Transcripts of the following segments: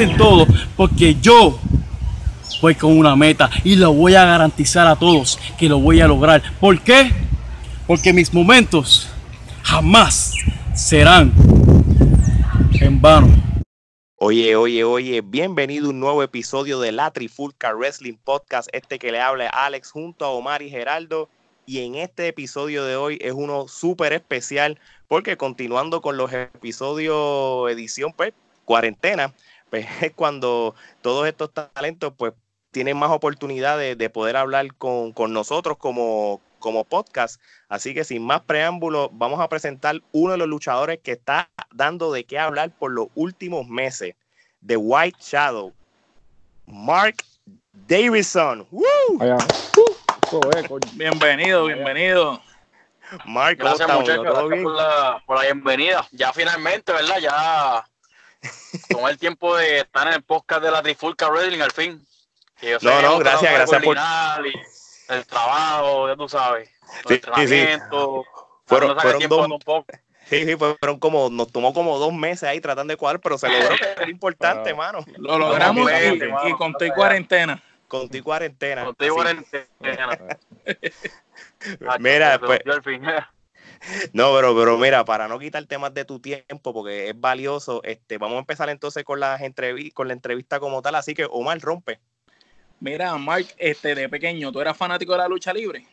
en todo, porque yo voy con una meta y lo voy a garantizar a todos que lo voy a lograr. ¿Por qué? Porque mis momentos jamás serán en vano. Oye, oye, oye, bienvenido a un nuevo episodio de la Trifulca Wrestling Podcast. Este que le habla Alex junto a Omar y Geraldo. Y en este episodio de hoy es uno súper especial porque continuando con los episodios edición pues cuarentena, pues es cuando todos estos talentos pues tienen más oportunidades de, poder hablar con, nosotros como, como podcast. Así que sin más preámbulos, vamos a presentar uno de los luchadores que está dando de qué hablar por los últimos meses. The White Shadow. Mark Davidson. Bienvenido, bienvenido. Mark, gracias muchachos, gracias por la, por la bienvenida. Ya finalmente, ¿verdad? Ya tomé el tiempo de estar en el podcast de la Trifulca Wrestling al fin no, no, gracias, gracias por el trabajo, ya tú sabes, el entrenamiento. Fueron, fueron dos, un poco. Sí, sí, fueron como, nos tomó como dos meses ahí tratando de cuadrar, pero se logró, que es importante, mano. Lo logramos y, con tu cuarentena. Con tu cuarentena. Con tu cuarentena. Mira, pues. No, pero, pero mira, para no quitar temas de tu tiempo, porque es valioso, este, vamos a empezar entonces con, las con la entrevista como tal. Así que Omar rompe. Mira, Mark, este, de pequeño, ¿tú eras fanático de la lucha libre?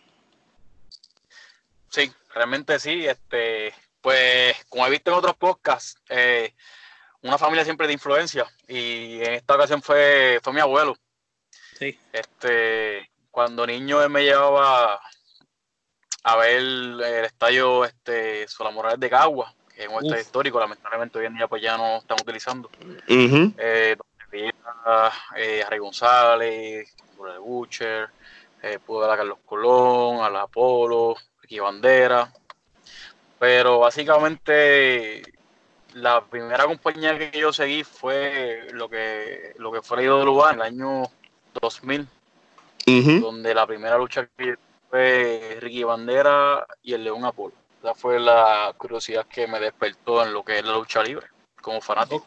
Sí, realmente sí. Este, pues, como he visto en otros podcasts, eh, una familia siempre de influencia. Y en esta ocasión fue, fue mi abuelo. Sí. Este, cuando niño él me llevaba a ver el, estadio este, Morales de Cagua, que es un estadio histórico, lamentablemente hoy en día pues ya no estamos utilizando. Eh, a Rey González, a Butcher, eh, pudo ver a Carlos Colón, a la Apolo, aquí Bandera. Pero básicamente la primera compañía que yo seguí fue lo que, lo que fue la IWA en el año 2000, donde la primera lucha que fue Ricky Bandera y el León Apolo. Esa fue la curiosidad que me despertó en lo que es la lucha libre, como fanático.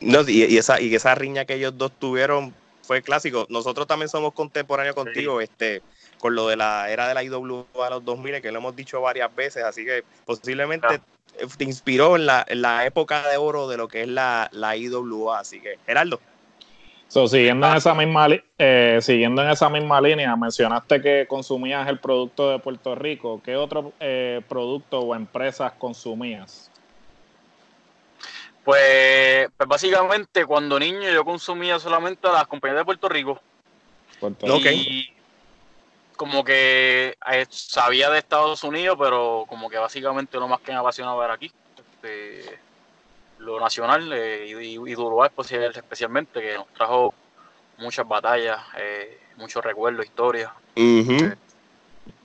No, y, esa, y esa riña que ellos dos tuvieron fue clásico. Nosotros también somos contemporáneos contigo, este, con lo de la era de la IWA a los 2000, que lo hemos dicho varias veces, así que posiblemente te inspiró en la, en la, época de oro de lo que es la, la IWA. Así que, Geraldo. siguiendo, en esa misma, eh, siguiendo en esa misma línea, mencionaste que consumías el producto de Puerto Rico. ¿Qué otro eh, producto o empresas consumías? Pues, pues, básicamente cuando niño yo consumía solamente las compañías de Puerto Rico. Y como que eh, sabía de Estados Unidos, pero como que básicamente lo más que me apasionaba era aquí. Este, lo nacional eh, y, y, especialmente, que nos trajo muchas batallas, eh, muchos recuerdos, historias.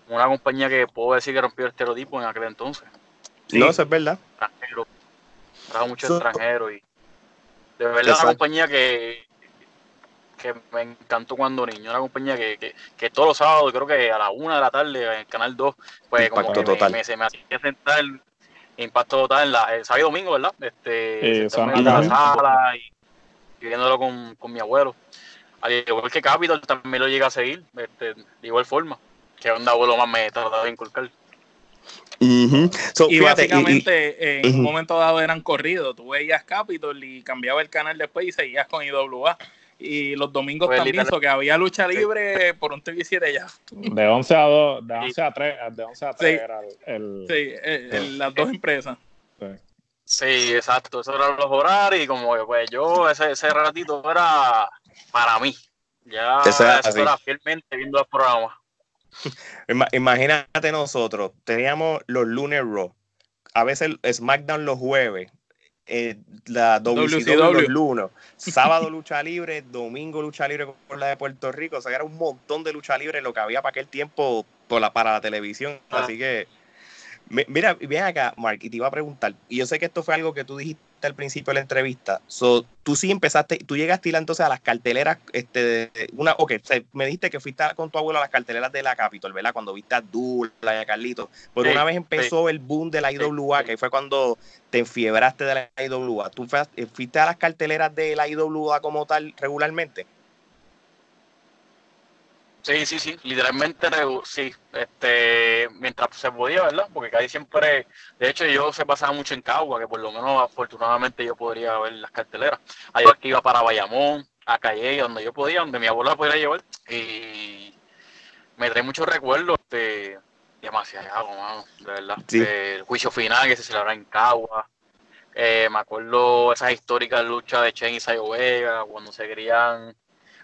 una compañía que puedo decir que rompió el estereotipo en aquel entonces. No, eso es verdad trajo muchos extranjeros y de verdad una compañía que, que me encantó cuando niño, una compañía que, que, todos los sábados, creo que a la una de la tarde en el canal 2, pues como que total. Me, se me hacía sentar impacto total en la, el sábado y domingo, ¿verdad? Este, en la sala y, viéndolo con, con, mi abuelo. Al igual que Capitol también lo llega a seguir, este, de igual forma, que un abuelo más me trataba de inculcar y básicamente en un momento dado eran corridos. Tú veías Capitol y cambiaba el canal después y seguías con IWA. Y los domingos pues, también, que había lucha libre por un TV7 ya. De 11 a 2, de 11 a 3, de 11 a 3 era el, sí, las dos empresas. Sí. exacto. Esos eran los horarios y como que pues yo ese, ese ratito era para mí. Ya eso, era fielmente viendo los programas. Imagínate nosotros, teníamos los lunes Raw, a veces SmackDown los jueves, eh, la WCW, los lunes, sábado lucha libre, domingo lucha libre por la de Puerto Rico, o sea, era un montón de lucha libre lo que había para aquel tiempo por la, para la televisión, ah. así que mira, ven acá, Mark, y te iba a preguntar, y yo sé que esto fue algo que tú dijiste al principio de la entrevista, so, tú sí empezaste, tú llegaste entonces a las carteleras, este, una, ok, me dijiste que fuiste con tu abuelo a las carteleras de la Capitol, ¿verdad? Cuando viste a Dula y a Carlito, pero una vez empezó el boom de la IWA, que fue cuando te enfiebraste de la IWA, ¿tú fuiste a las carteleras de la IWA como tal regularmente? Sí, sí, sí, literalmente sí, este, mientras se podía, ¿verdad? Porque casi siempre, de hecho yo se pasaba mucho en Cagua, que por lo menos afortunadamente yo podría ver las carteleras. Ayer que iba para Bayamón, a Calle, donde yo podía, donde mi abuela podía llevar, y me trae muchos recuerdos, este, demasiado, mano, de verdad. El juicio final que se celebraba en Cagua. Eh, me acuerdo esas históricas luchas de Chen y Sayo Vega, cuando se querían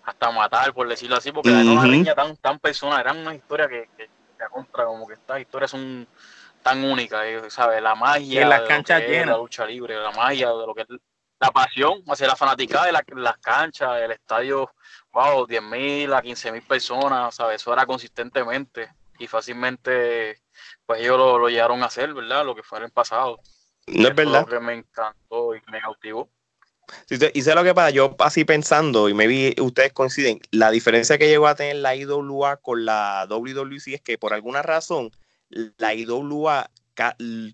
hasta matar, por decirlo así, porque era una niña tan, tan personal, eran una historia que, que, contra, como que estas historias son tan únicas, eh, ¿sabes? La magia en las canchas llenas. la lucha libre, la magia de lo que es la pasión hacia la fanaticada de las canchas, el estadio, wow, 10.000 a 15.000 personas, ¿sabes? Eso era consistentemente y fácilmente, pues ellos lo, lo llegaron a hacer, ¿verdad? Lo que fue en el pasado. No es verdad. Lo que me encantó y me cautivó. Y sé lo que pasa, yo así pensando, y vi, ustedes coinciden, la diferencia que llegó a tener la IWA con la WWC es que por alguna razón la IWA,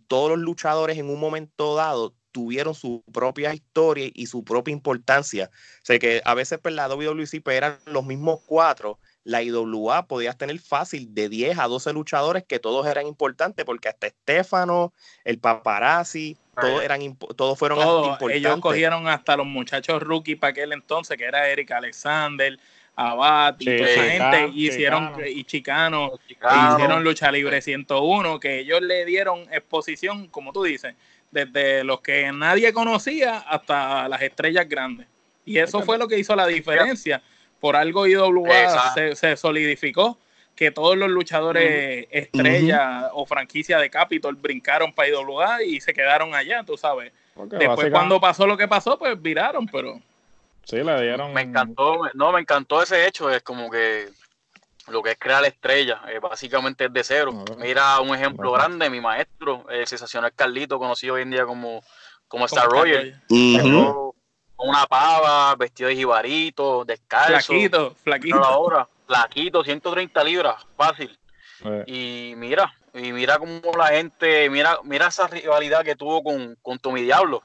todos los luchadores en un momento dado tuvieron su propia historia y su propia importancia. O sea que a veces pues, la WWC pues, eran los mismos cuatro, la IWA podías tener fácil de 10 a 12 luchadores que todos eran importantes, porque hasta Estefano, el paparazzi, todos, eran, todos fueron importantes. Ellos cogieron hasta los muchachos rookie para aquel entonces, que era Eric Alexander, Abad y toda esa gente, y hicieron, y Chicano, hicieron Lucha Libre 101, que ellos le dieron exposición, como tú dices, desde los que nadie conocía hasta las estrellas grandes. Y eso fue lo que hizo la diferencia. Por algo IWA se, se solidificó que todos los luchadores estrella o franquicia de Capitol brincaron para IWA y se quedaron allá, tú sabes. Después cuando pasó lo que pasó, pues viraron, pero... Sí, le dieron... Me encantó, no, me encantó ese hecho, es como que lo que es crear estrella, eh, básicamente es de cero. Mira un ejemplo grande, mi maestro, el sensacional Carlito, conocido hoy en día como, como Star Roger. Una pava, vestido de jibarito, descalzo. Flaquito, flaquito. Ahora flaquito, 130 libras, fácil. Eh. Y mira, y mira cómo la gente, mira, mira esa rivalidad que tuvo con, con Tommy Diablo.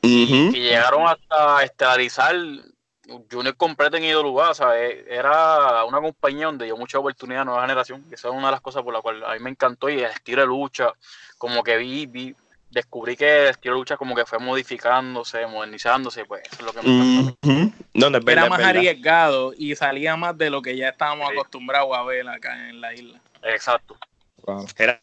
y, llegaron hasta estelarizar Junior completo en IWA, ¿sabes? Era una compañía donde dio mucha oportunidad a nueva generación. Esa es una de las cosas por la cual a mí me encantó y el estilo de lucha, como que vi, vi descubrí que el estilo de lucha como que fue modificándose, modernizándose, pues eso es lo que me encantó. Era más arriesgado y salía más de lo que ya estábamos acostumbrados a ver acá en la isla. Exacto.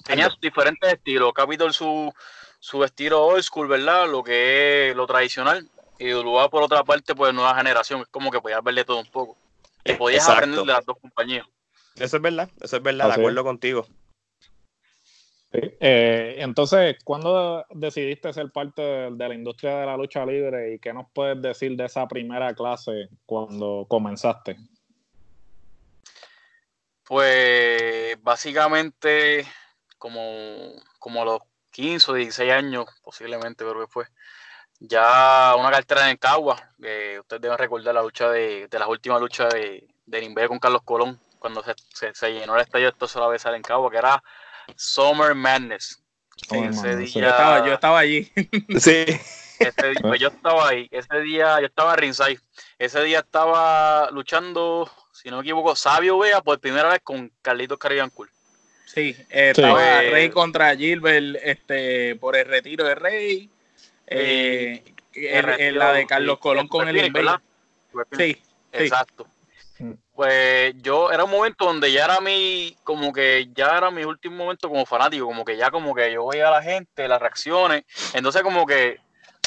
Tenía diferentes estilos. Capitol su, su estilo old school, ¿verdad? Lo que es lo tradicional. Y luego por otra parte, pues nueva generación. Es como que podías verle todo un poco. Y podías aprender de las dos compañías. Eso es verdad, eso es verdad, de acuerdo contigo. Eh, entonces, ¿cuándo decidiste ser parte de, la industria de la lucha libre y qué nos puedes decir de esa primera clase cuando comenzaste? Pues básicamente como, como a los 15 o 16 años, posiblemente que fue, ya una cartera en Cagua, que ustedes deben recordar la lucha de, de las últimas luchas de, de con Carlos Colón, cuando se, se, llenó el estadio esto solo besar en Cagua, que era Summer Madness. ese día, yo, estaba, allí. sí. Ese pues yo estaba ahí. Ese día yo estaba ringside. Ese día estaba luchando, si no me equivoco, Sabio Vea por primera vez con Carlitos Caribbean Cool. Sí, estaba Rey contra Gilbert este, por el retiro de Rey. Eh, la de Carlos Colón con el Invader. Sí, sí, exacto pues yo era un momento donde ya era mi, como que ya era mi último momento como fanático, como que ya como que yo veía a la gente, las reacciones, entonces como que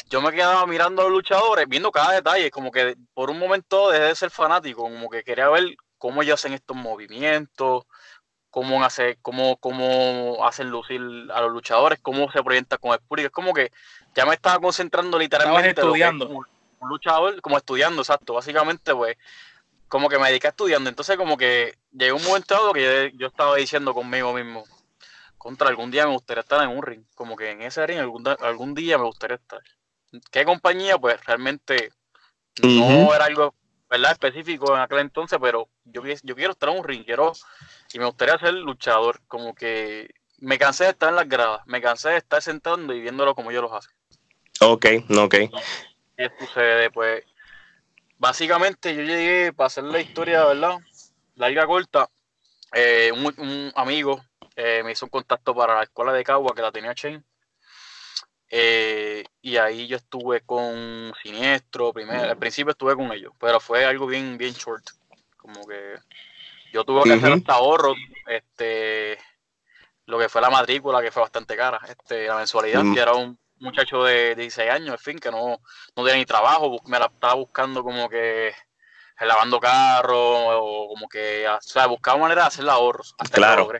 yo me quedaba mirando a los luchadores, viendo cada detalle, como que por un momento dejé de ser fanático, como que quería ver cómo ellos hacen estos movimientos, cómo, hace, cómo, cómo hacen lucir a los luchadores, cómo se proyecta con el público, es como que ya me estaba concentrando literalmente estudiando. un luchador, como estudiando, exacto, básicamente pues como que me dediqué a estudiando. Entonces, como que llegó un momento dado que yo, estaba diciendo conmigo mismo, contra algún día me gustaría estar en un ring. Como que en ese ring algún, algún día me gustaría estar. qué compañía, pues realmente no era algo ¿verdad? específico en aquel entonces, pero yo, yo quiero estar en un ring, quiero, y me gustaría ser luchador, como que me cansé de estar en las gradas, me cansé de estar sentando y viéndolo como ellos lo hacen. Ok, ok. ¿Qué sucede? Pues básicamente yo llegué para hacer la historia, ¿verdad? La liga corta. Eh, un, amigo eh, me hizo un contacto para la escuela de Cagua que la tenía Chain. Eh, y ahí yo estuve con Siniestro, primero, al principio estuve con ellos, pero fue algo bien, bien short. Como que yo tuve que hacer hasta ahorros, este, lo que fue la matrícula, que fue bastante cara, este, la mensualidad, mm. que era un muchacho de 16 años, en fin, que no, no tenía ni trabajo, me la estaba buscando como que lavando carros o como que, o sea, buscaba manera de hacer ahorros hasta claro. o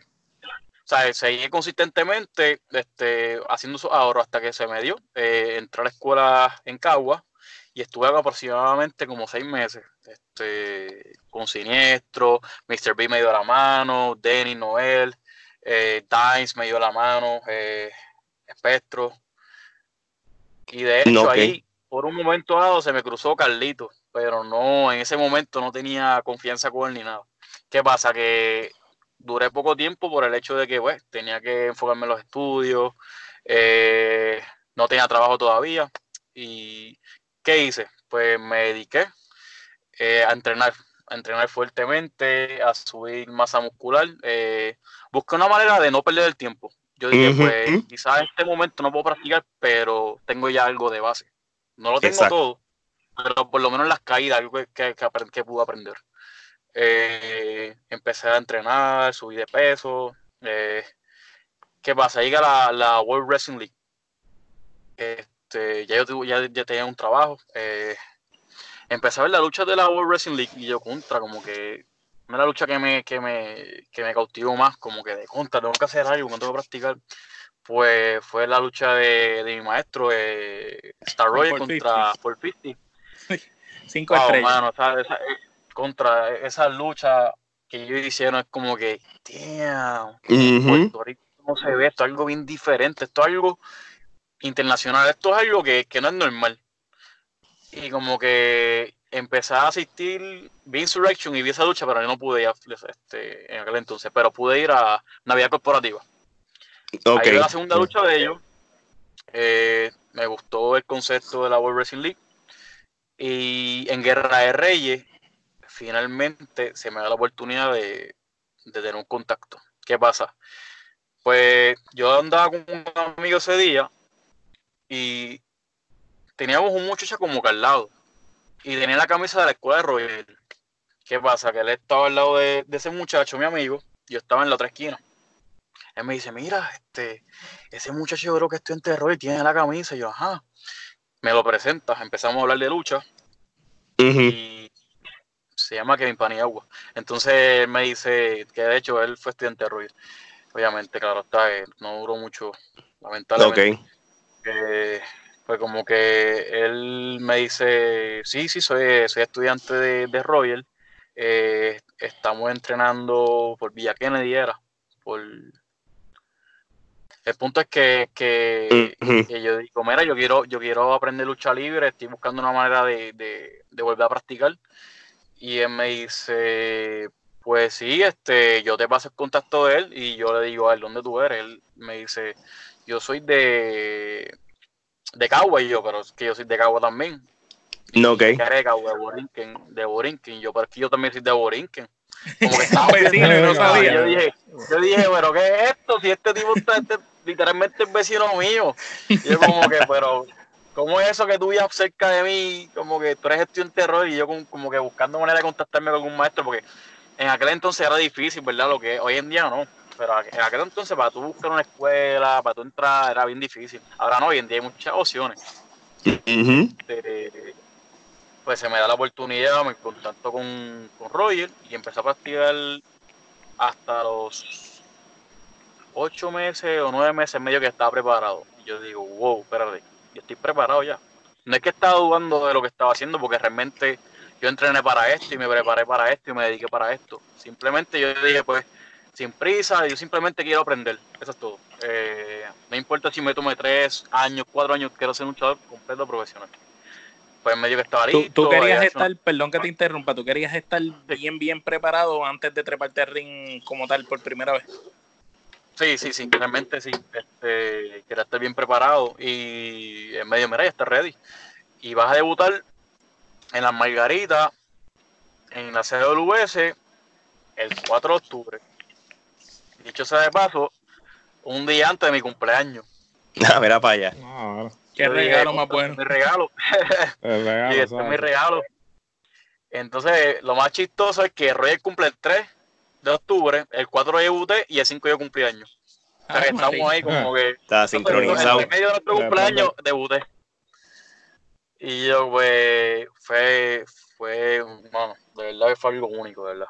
sea, seguí consistentemente este, haciendo sus ahorros hasta que se me dio. Eh, entré a la escuela en Cagua y estuve aproximadamente como seis meses. Este, con Siniestro, Mr. B me dio la mano, Denny, Noel, eh, Dimes me dio la mano, eh, Espectro. Y de hecho ahí, por un momento dado, se me cruzó Carlito, pero no, en ese momento no tenía confianza con él ni nada. ¿Qué pasa? Que duré poco tiempo por el hecho de que, pues, tenía que enfocarme en los estudios, eh, no tenía trabajo todavía. ¿Y qué hice? Pues me dediqué eh, a entrenar, a entrenar fuertemente, a subir masa muscular. Eh, busqué una manera de no perder el tiempo. Yo dije, pues quizás en este momento no puedo practicar, pero tengo ya algo de base. No lo tengo todo, pero por lo menos las caídas, algo que, que, pude aprender. Eh, empecé a entrenar, subí de peso. Eh, ¿Qué pasa? Llega la, la, World Wrestling League. Este, ya yo ya, ya tenía un trabajo. Eh, empecé a ver la lucha de la World Wrestling League y yo contra, como que una la lucha que me, que me, que me cautivó más, como que de contra, tengo que hacer algo, no tengo que practicar, pues fue la lucha de, de mi maestro, eh, Star Roy contra 450. Cinco estrellas. Mano, esa, esa, eh, contra esa lucha que ellos hicieron es como que, damn, Puerto Rico no se ve, esto es algo bien diferente, esto es algo internacional, esto es algo que, que no es normal. Y como que empecé a asistir, vi Insurrection y vi esa lucha, pero yo no pude ir este, en aquel entonces, pero pude ir a Navidad Corporativa. Okay. Ahí la segunda lucha de ellos. Eh, me gustó el concepto de la World Wrestling League. Y en Guerra de Reyes, finalmente se me da la oportunidad de, de tener un contacto. ¿Qué pasa? Pues yo andaba con un amigo ese día y teníamos un muchacho como que al lado y tenía la camisa de la escuela de Royal. ¿Qué pasa? Que él estaba al lado de, ese muchacho, mi amigo, yo estaba en la otra esquina. Él me dice, mira, este, ese muchacho yo creo que estoy en Royal tiene la camisa. Y yo, ajá. Me lo presenta, empezamos a hablar de lucha. Y se llama Kevin Paniagua. Entonces él me dice que de hecho él fue estudiante de Royal. Obviamente, claro, está, eh, no duró mucho, lamentablemente. Ok. Eh, pues como que él me dice, sí, sí, soy, soy estudiante de, Royal, eh, estamos entrenando por Villa Kennedy era, por... El punto es que, que, yo digo, mira, yo quiero, yo quiero aprender lucha libre, estoy buscando una manera de, de, volver a practicar. Y él me dice, pues sí, este, yo te paso el contacto de él y yo le digo a él, ¿dónde tú eres? Él me dice, yo soy de, de Cagua y yo, pero es que yo soy de Cagua también. No, ok. De de Borinquen, de Borinquen, yo, pero es que yo también soy de Borinquen. Como que estaba no sabía. Yo dije, yo dije, pero ¿qué es esto? Si este tipo está este, literalmente es vecino mío. Y yo como que, pero, ¿cómo es eso que tú vivías cerca de mí? Como que tú eres estudiante de terror y yo como, que buscando manera de contactarme con algún maestro, porque en aquel entonces era difícil, ¿verdad? Lo que hoy en día no. Pero en aquel entonces para tú buscar una escuela, para tú entrar, era bien difícil. Ahora no, hoy en día hay muchas opciones. Este, pues se me da la oportunidad, me contacto con, con Roger y empecé a practicar hasta los ocho meses o nueve meses medio que estaba preparado. Y yo digo, wow, espérate, yo estoy preparado ya. No es que estaba dudando de lo que estaba haciendo, porque realmente yo entrené para esto y me preparé para esto y me dediqué para esto. Simplemente yo dije, pues, sin prisa, yo simplemente quiero aprender, eso es todo. Eh, no importa si me tome tres años, cuatro años, quiero ser un luchador completo profesional. Pues medio que estaba listo. Tú, querías estar, perdón que te interrumpa, tú querías estar bien, bien preparado antes de treparte al ring como tal por primera vez. Sí, sí, sí, realmente sí. Este, quería estar bien preparado y en medio, mira, ya está ready. Y vas a debutar en las Margaritas, en la CWS, el 4 de octubre. Dicho sea de paso, un día antes de mi cumpleaños. Ah, mira para allá. Qué regalo más bueno. Mi regalo. y este es mi regalo. Entonces, lo más chistoso es que Roger cumple el 3 de octubre, el 4 de debuté y el 5 yo cumplí años. Ah, estamos ahí como que. Está sincronizado. En medio de nuestro cumpleaños debuté. Y yo, pues, fue, fue, bueno, de verdad que fue algo único, de verdad.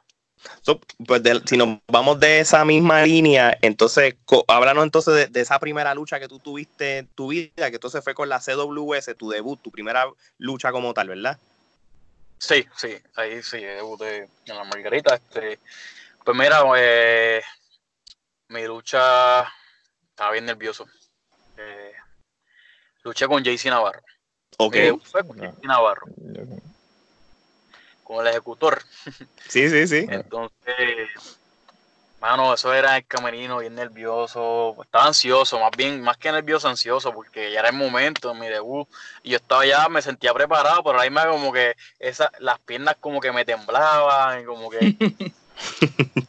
Pues si nos vamos de esa misma línea, entonces háblanos entonces de, esa primera lucha que tú tuviste en tu vida, que entonces fue con la CWS, tu debut, tu primera lucha como tal, ¿verdad? Sí, sí, ahí sí, debuté en la Margarita. Este, pues mira, eh, mi lucha estaba bien nervioso. Eh, luché con JC Navarro. Ok. Eh, fue con JC Navarro. Con el ejecutor. Sí, sí, sí. Entonces, mano, eso era el camerino bien nervioso. Estaba ansioso, más bien, más que nervioso, ansioso, porque ya era el momento, mi debut. Y yo estaba ya, me sentía preparado, pero ahí me como que esa, las piernas como que me temblaban, y como que.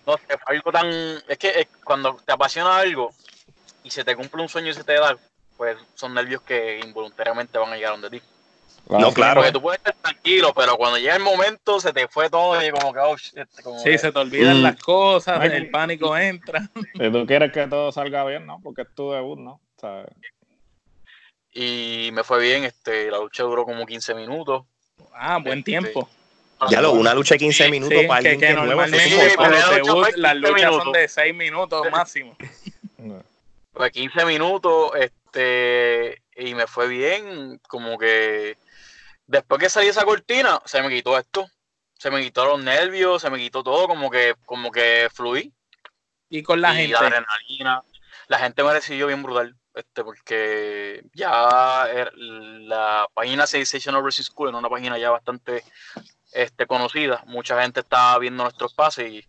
no sé, algo tan. Es que cuando te apasiona algo y se te cumple un sueño y se te da, pues son nervios que involuntariamente van a llegar donde ti. No, claro. Porque tú puedes estar tranquilo, pero cuando llega el momento se te fue todo y como que, oh, Sí, se te olvidan mm. las cosas, el pánico entra. Si tú quieres que todo salga bien, ¿no? Porque es tu debut, ¿no? Y me fue bien, este, la lucha duró como 15 minutos. Ah, buen este, tiempo. Ya lo, una lucha de 15 minutos para alguien que, que, normalmente las luchas son de 6 minutos máximo. Pues 15 minutos, este, y me fue bien, como que después que salí esa cortina, se me quitó esto, se me quitó los nervios, se me quitó todo, como que, como que fluí. Y con la gente. La adrenalina, la gente me recibió bien brutal, este, porque ya la página Sensation Overseas School era una página ya bastante este, conocida. Mucha gente estaba viendo nuestros pases y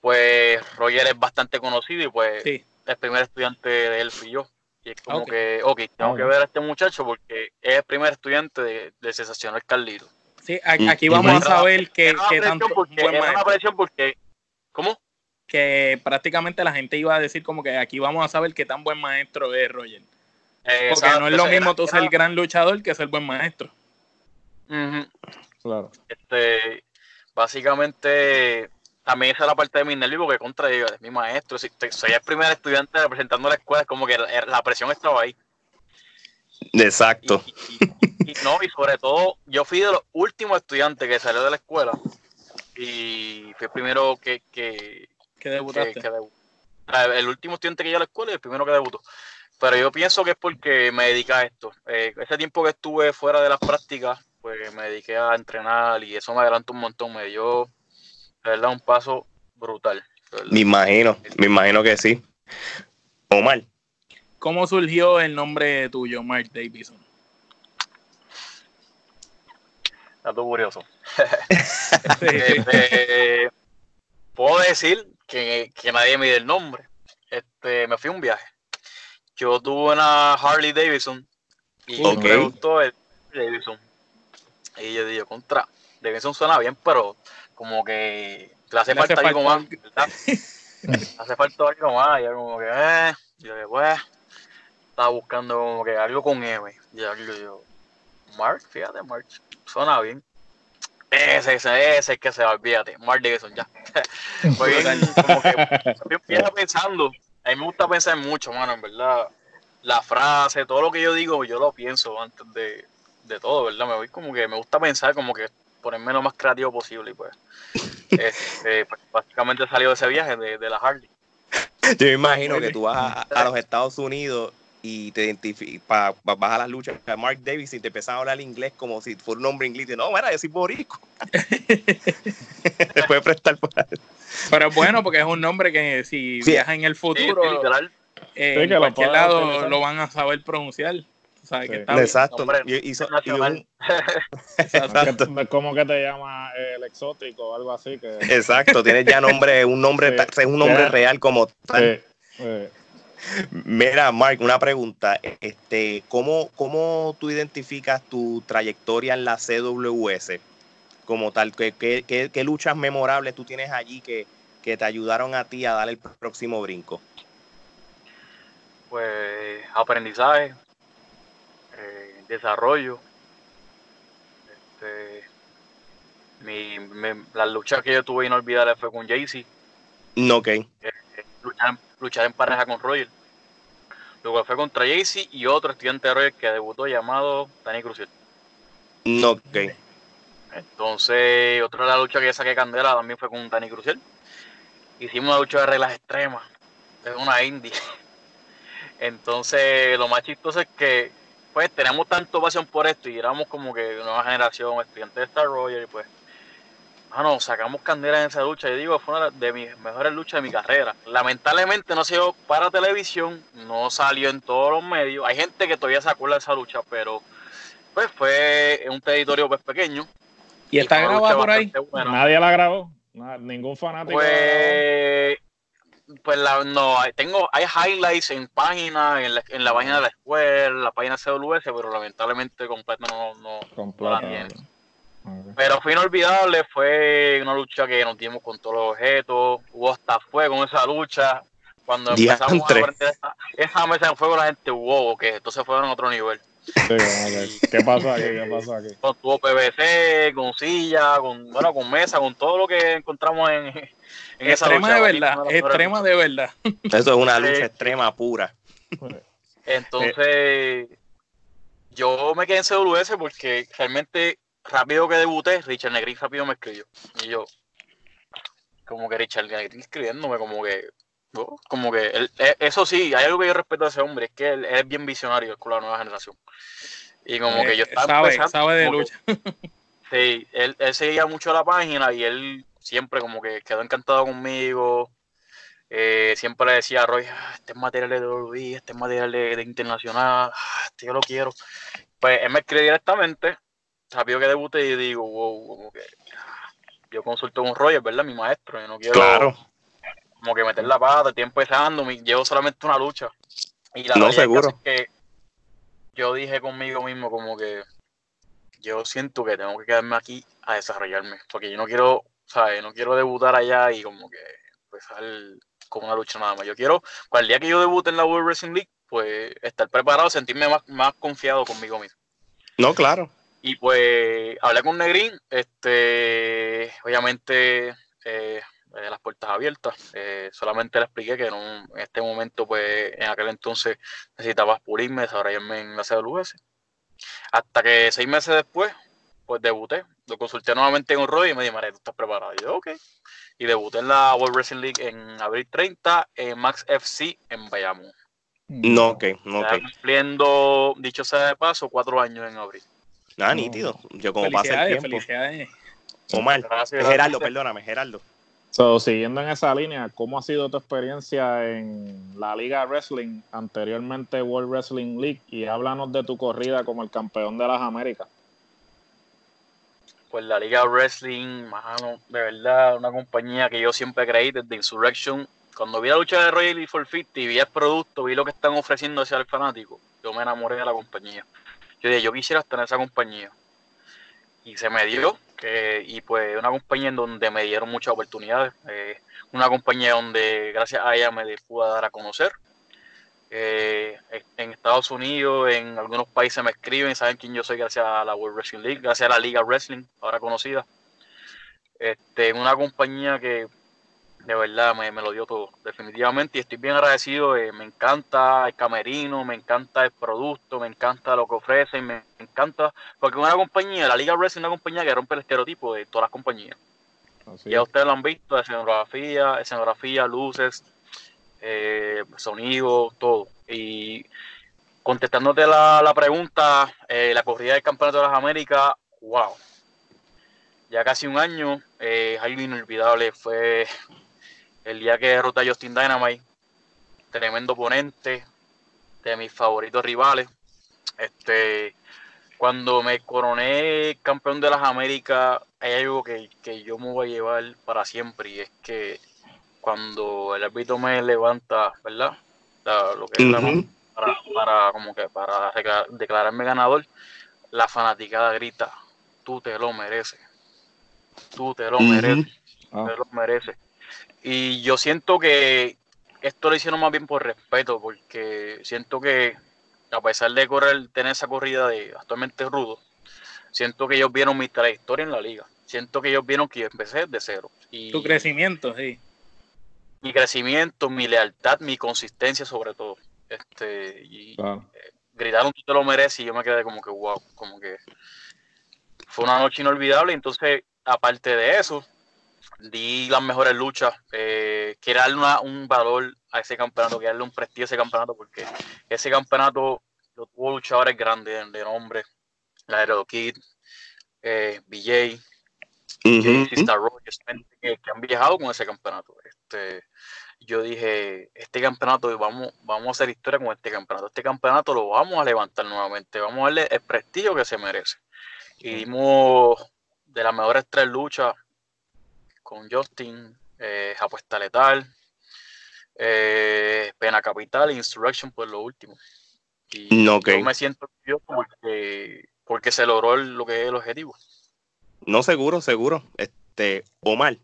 pues Roger es bastante conocido y pues el primer estudiante de él fui yo. Y es como que, ok, tengo que ver a este muchacho porque es el primer estudiante de, de Sensacional Carlito. Sí, aquí vamos a saber que, tanto porque, una presión porque, ¿cómo? Que prácticamente la gente iba a decir como que aquí vamos a saber qué tan buen maestro es Roger. porque no es lo mismo tú ser el gran luchador que ser buen maestro. Claro. Este, básicamente, también esa es la parte de mi nervio, porque contra de mi maestro, si soy el primer estudiante representando la escuela, es como que la, presión estaba ahí. Exacto. Y, no, y sobre todo, yo fui de los últimos estudiantes que salió de la escuela y fui el primero que, que, debutaste. el último estudiante que llegó a la escuela y el primero que debutó. Pero yo pienso que es porque me dediqué a esto. Eh, ese tiempo que estuve fuera de las prácticas, pues me dediqué a entrenar y eso me adelantó un montón, me dio, de verdad, un paso brutal. Me imagino, me imagino que sí. Omar. ¿Cómo surgió el nombre tuyo, Mark Davidson? Dato curioso. Este, puedo decir que, nadie me dio el nombre. Este, me fui a un viaje. Yo tuve una Harley Davidson y me gustó el Davidson y yo digo, contra, Davidson suena bien, pero como que le hace, falta, algo más, hace falta algo más, y yo como que, eh, yo que pues, estaba buscando como que algo con M, y yo digo, Mark, fíjate, Mark, suena bien. Ese, ese, ese es que se va, olvídate, Mark Davidson, ya. pues bien, como que empiezo pensando, a mí me gusta pensar mucho, mano, en verdad, la frase, todo lo que yo digo, yo lo pienso antes de, de todo, ¿verdad? Me voy como que me gusta pensar como que ponerme lo más creativo posible y pues, este, pues básicamente salió de ese viaje de, de la Harley. Yo me imagino que tú vas a, los Estados Unidos y te identificas, vas a las luchas de Mark Davis y te empiezan a hablar inglés como si fuera un hombre inglés. Y no, mira, yo soy borico. te puede prestar por ahí. Pero es bueno porque es un nombre que si viaja en el futuro, eh, en cualquier lado lo van a saber pronunciar. Exacto. Y, ¿Cómo que te llama el exótico o algo así? Que... Exacto, tienes ya nombre, un nombre, es un nombre real como tal. Mira, Mark, una pregunta. Este, ¿cómo, ¿Cómo tú identificas tu trayectoria en la CWS como tal? ¿Qué, qué, qué, luchas memorables tú tienes allí que, que te ayudaron a ti a dar el próximo brinco? Pues aprendizaje, eh, desarrollo. Este, mi, la lucha que yo tuve inolvidable fue con Jaycee. No, ok. Eh, luchar, en pareja con Roger. Luego fue contra Jaycee y otro estudiante de Roger que debutó llamado Dani Crucial. No, ok. Entonces, otra de la lucha que yo saqué candela también fue con Dani Crucial. Hicimos una lucha de reglas extremas. Es una indie. Entonces, lo más chistoso es que pues tenemos tanto pasión por esto y éramos como que nueva generación, estudiantes de Star Roger y pues, mano, sacamos candela en esa lucha. y digo, fue una de mis mejores luchas de mi carrera. Lamentablemente no se dio para televisión, no salió en todos los medios. Hay gente que todavía se acuerda de esa lucha, pero pues fue un territorio pues pequeño. ¿Y, está grabada por ahí? Nadie la grabó. ningún fanático. Pues pues la, no, tengo, hay highlights en páginas, en la, en la página de la escuela, la página CWS, pero lamentablemente completo no, no, Pero fue inolvidable, fue una lucha que nos dimos con todos los objetos, hubo hasta fuego en esa lucha. Cuando empezamos a ver esa, mesa de fuego, la gente, wow, que entonces fueron a otro nivel. ¿Qué pasó aquí? ¿Qué pasó aquí? Con tubo PVC, con silla, con, bueno, con mesa, con todo lo que encontramos en, extrema de verdad, extrema de verdad. Eso es una lucha extrema pura. Entonces, yo me quedé en CWS porque realmente rápido que debuté, Richard Negrín rápido me escribió. Y yo, como que Richard Negrín escribiéndome, como que, como que, e, eso sí, hay algo que yo respeto a ese hombre, es que él, es bien visionario con la nueva generación. Y como que yo estaba sabe, sabe de lucha. sí, él, él seguía mucho la página y él siempre como que quedó encantado conmigo. Eh, siempre le decía a Roy, ah, este es material de WWE, este es material de, internacional, ah, este yo lo quiero. Pues él me escribe directamente, sabía que debuté y digo, wow, como que yo consulto con Roy, ¿verdad? Mi maestro, yo no quiero claro. Como que meter la pata, estoy empezando, llevo solamente una lucha. Y la no, seguro. Es que yo dije conmigo mismo como que yo siento que tengo que quedarme aquí a desarrollarme, porque yo no quiero ¿sabes? No quiero debutar allá y como que empezar con una lucha nada más. Yo quiero, cual día que yo debute en la World Wrestling League, pues estar preparado, sentirme más, más confiado conmigo mismo. No, claro. Y pues hablé con Negrín, este, obviamente eh, las puertas abiertas. Eh, solamente le expliqué que en, este momento, pues en aquel entonces necesitaba pulirme, desarrollarme en la CWS. Hasta que seis meses después, pues debuté. Lo consulté nuevamente en un rol y me dijo, ¿tú estás preparado? Y yo, ok. Y debuté en la World Wrestling League en abril 30 en Max FC en Bayamón. No, ok, no, ok. Cumpliendo, dicho sea de paso, cuatro años en abril. Ah, nítido. Yo como pasa el tiempo. Felicidades. Omar, Geraldo, perdóname, Geraldo. So, siguiendo en esa línea, ¿cómo ha sido tu experiencia en la Liga Wrestling, anteriormente World Wrestling League? Y háblanos de tu corrida como el campeón de las Américas pues la Liga Wrestling, mano, de verdad, una compañía que yo siempre creí desde Insurrection. Cuando vi la lucha de Royal y 450 y vi el producto, vi lo que están ofreciendo hacia el fanático, yo me enamoré de la compañía. Yo dije, yo quisiera estar en esa compañía. Y se me dio, y pues una compañía en donde me dieron muchas oportunidades. Eh, una compañía donde gracias a ella me pude dar a conocer. Eh, en Estados Unidos, en algunos países me escriben, saben quién yo soy gracias a la World Wrestling League, gracias a la Liga Wrestling, ahora conocida. Este, una compañía que de verdad me, lo dio todo, definitivamente, y estoy bien agradecido. Eh, me encanta el camerino, me encanta el producto, me encanta lo que ofrecen, me encanta, porque una compañía, la Liga Wrestling es una compañía que rompe el estereotipo de todas las compañías. Ya ustedes lo han visto, escenografía, escenografía, luces, eh, sonido, todo. Y contestándote la, pregunta, eh, la corrida del Campeonato de las Américas, wow. Ya casi un año, eh, algo inolvidable. Fue el día que derrota a Justin Dynamite, tremendo oponente, de mis favoritos rivales. Este, cuando me coroné campeón de las Américas, hay algo que, yo me voy a llevar para siempre y es que cuando el árbitro me levanta, ¿verdad? lo que es para, como que para declararme ganador, la fanaticada grita, tú te lo mereces, tú te lo mereces, tú te lo mereces. Y yo siento que esto lo hicieron más bien por respeto, porque siento que a pesar de correr, tener esa corrida de actualmente rudo, siento que ellos vieron mi trayectoria en la liga. Siento que ellos vieron que yo empecé de cero. Y tu crecimiento, sí. Mi crecimiento, mi lealtad, mi consistencia sobre todo. Este, y eh, gritaron tú te lo mereces y yo me quedé como que wow, como que fue una noche inolvidable. Entonces, aparte de eso, di las mejores luchas, eh, quiero darle un valor a ese campeonato, quiero darle un prestigio a ese campeonato, porque ese campeonato lo tuvo luchadores grandes de nombre, la Aero Kid, eh, BJ, que, han viajado con ese campeonato. Este, yo dije, este campeonato, vamos, vamos a hacer historia con este campeonato. Este campeonato lo vamos a levantar nuevamente, vamos a darle el prestigio que se merece. Y dimos de las mejores tres luchas con Justin, eh, Apuesta Letal, eh, Pena Capital e Insurrection por lo último. Y yo me siento orgulloso porque, porque se logró lo que es el objetivo. No, seguro, seguro. Este, Omar.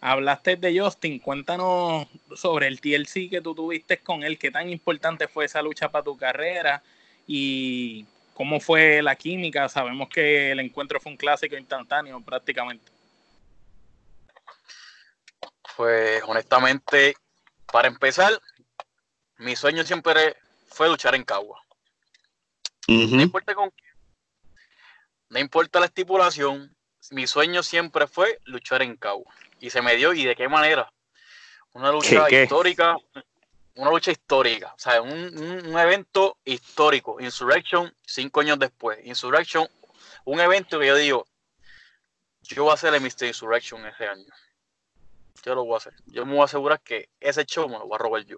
Hablaste de Justin, cuéntanos sobre el TLC que tú tuviste con él, qué tan importante fue esa lucha para tu carrera y cómo fue la química. Sabemos que el encuentro fue un clásico instantáneo prácticamente. Pues honestamente, para empezar, mi sueño siempre fue luchar en Cagua. No importa con no importa la estipulación, mi sueño siempre fue luchar en Cagua. Y se me dio, ¿y de qué manera? Una lucha histórica, una lucha histórica, o sea, un, evento histórico. Insurrection, cinco años después. Insurrection, un evento que yo digo, yo voy a hacer el Mr. Insurrection ese año yo lo voy a hacer. Yo me voy a asegurar que ese show me lo voy a robar yo.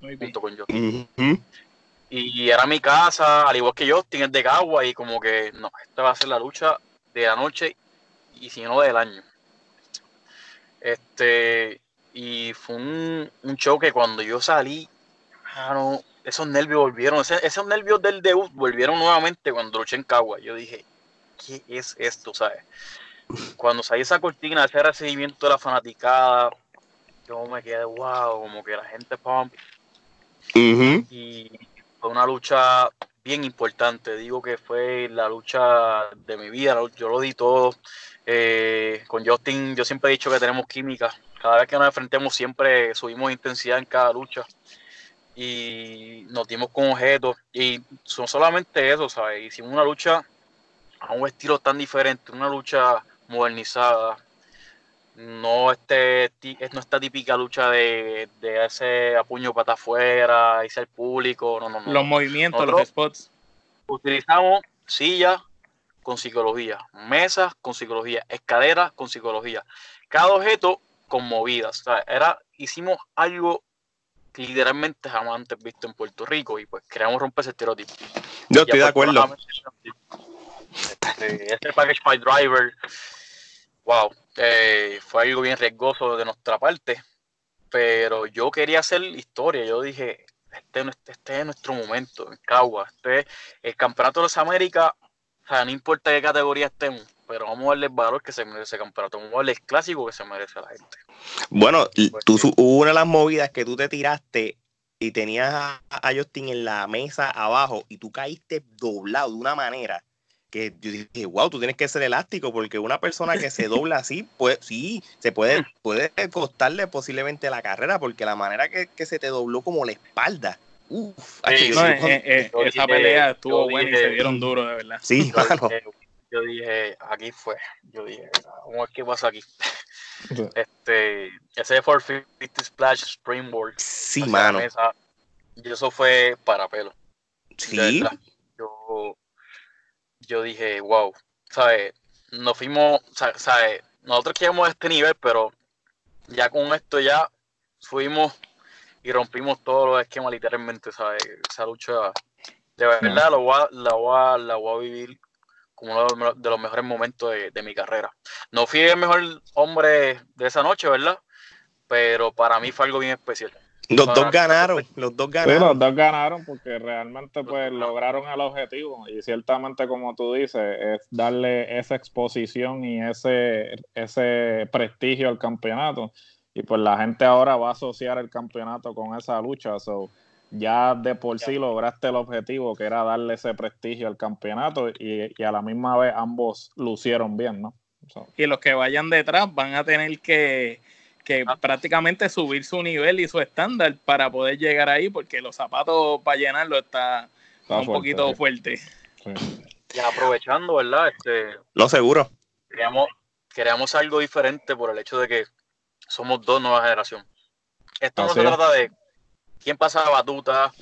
junto con yo. Y era mi casa, al igual que Justin, es de Cagua, y como que no, esta va a ser la lucha de la noche y si no del año. Este, y fue un, un show que cuando yo salí, esos nervios volvieron, esos nervios del debut volvieron nuevamente cuando luché en Cagua. Yo dije, ¿qué es esto? ¿Sabes? Cuando salió esa cortina, ese recibimiento de la fanaticada, yo me quedé wow, como que la gente pump. Y fue una lucha bien importante. Digo que fue la lucha de mi vida. Yo lo di todo. Eh, con Justin, yo siempre he dicho que tenemos química. Cada vez que nos enfrentemos, siempre subimos intensidad en cada lucha. Y nos dimos con objetos. Y no solamente eso, ¿sabes? Hicimos una lucha a un estilo tan diferente. Una lucha modernizada. No, este, no esta típica lucha de, de ese a puño para afuera, y ser público. No, no, no. Los movimientos, los spots. Utilizamos sillas con psicología, mesas con psicología, escaleras con psicología. Cada objeto con movidas. era, hicimos algo que literalmente jamás antes visto en Puerto Rico y pues queríamos romper ese estereotipo. Yo estoy de acuerdo. Este, este package by driver wow, eh, fue algo bien riesgoso de nuestra parte, pero yo quería hacer historia, yo dije, este, este es nuestro momento, en Cagua, este el Campeonato de las Américas, o sea, no importa qué categoría estemos, pero vamos a darle el valor que se merece el campeonato, vamos a darle el clásico que se merece a la gente. Bueno, pues tú, hubo una de las movidas que tú te tiraste y tenías a, a Justin en la mesa abajo y tú caíste doblado de una manera que yo dije, wow, tú tienes que ser elástico porque una persona que se dobla así, pues sí, se puede, puede costarle posiblemente la carrera porque la manera que, se te dobló como la espalda. Uf, eh, eh, esa pelea estuvo buena y se dieron duro, de verdad. Sí, yo, dije, yo dije, aquí fue. Yo dije, vamos a ver qué pasa aquí. este, ese 450 Splash Springboard. Sí, mano. y eso fue para pelo. Sí. Yo yo dije, wow, ¿sabes? Nos fuimos, ¿sabes? Nosotros queríamos este nivel, pero ya con esto ya fuimos y rompimos todos los esquemas literalmente, ¿sabes? Esa lucha, de verdad, la, voy a, la, la voy a vivir como uno de los mejores momentos de, mi carrera. No fui el mejor hombre de esa noche, ¿verdad? Pero para mí fue algo bien especial. Los dos ganaron, los dos ganaron. Sí, los dos ganaron porque realmente pues lograron el objetivo. Y ciertamente como tú dices es darle esa exposición y ese, ese prestigio al campeonato. Y pues la gente ahora va a asociar el campeonato con esa lucha, so, ya de por sí lograste el objetivo que era darle ese prestigio al campeonato. Y, a la misma vez ambos lucieron bien, ¿no? Y los que vayan detrás van a tener que, ah. prácticamente subir su nivel y su estándar para poder llegar ahí, porque los zapatos para llenarlo está, un poquito fuerte. Y aprovechando, ¿verdad? Este, Lo seguro. Queríamos, queríamos algo diferente por el hecho de que somos dos nuevas generación. Esto no se trata de quién pasa la batuta,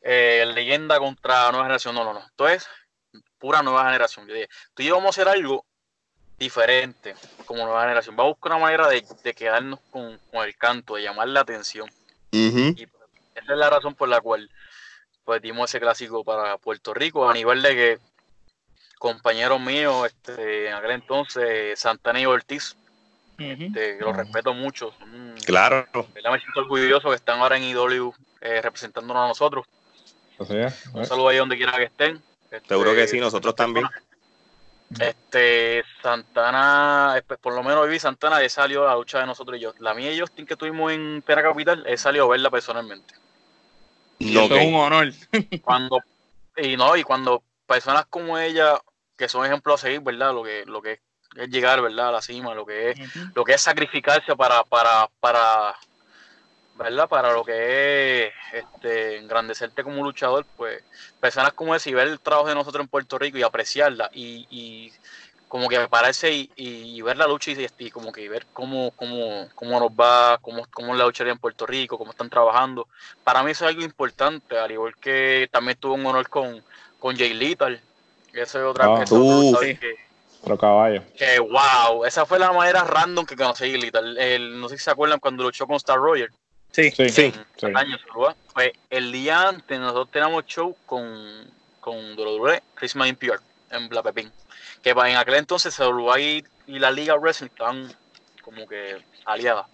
eh, leyenda contra nueva generación, no, no, no. Esto es pura nueva generación. Yo dije, tú y yo vamos a hacer algo diferente como nueva generación. Vamos a buscar una manera de, quedarnos con, el canto, de llamar la atención. Y esa es la razón por la cual pues dimos ese clásico para Puerto Rico, a nivel de que compañeros míos, este, en aquel entonces, Santana y Ortiz, este, lo respeto mucho. claro. Me siento orgulloso que están ahora en IW eh, representándonos a nosotros. Un saludo ahí donde quiera que estén. Este, Seguro que sí, nosotros también. Este, Santana, por lo menos vi Santana, he salido a la lucha de nosotros y yo. La mía y Justin que tuvimos en Pena Capital, he salido a verla personalmente. Y es un honor. Cuando, y no, y cuando personas como ella, que son ejemplos a seguir, ¿verdad? Lo que, lo que es es llegar, ¿verdad? A la cima, lo que es, lo que es sacrificarse para, para, para, ¿verdad? Para lo que es este, engrandecerte como luchador, pues personas como ese y ver el trabajo de nosotros en Puerto Rico y apreciarla y, y como que pararse y, y, ver la lucha y, y, como que ver cómo, cómo, cómo nos va, cómo, cómo la lucharía en Puerto Rico, cómo están trabajando. Para mí eso es algo importante, al igual que también tuve un honor con, con Jay Little. Esa es otra, cosa ah, que, otro caballo. Que wow, esa fue la manera random que conocí el, no sé si se acuerdan cuando luchó con Star Roger. Sí, sí, sí. Fue el día antes, nosotros teníamos show con, con WWE, Christmas Impure, en Bla Pepín. Que en aquel entonces WWE y la Liga Wrestling estaban como que aliadas.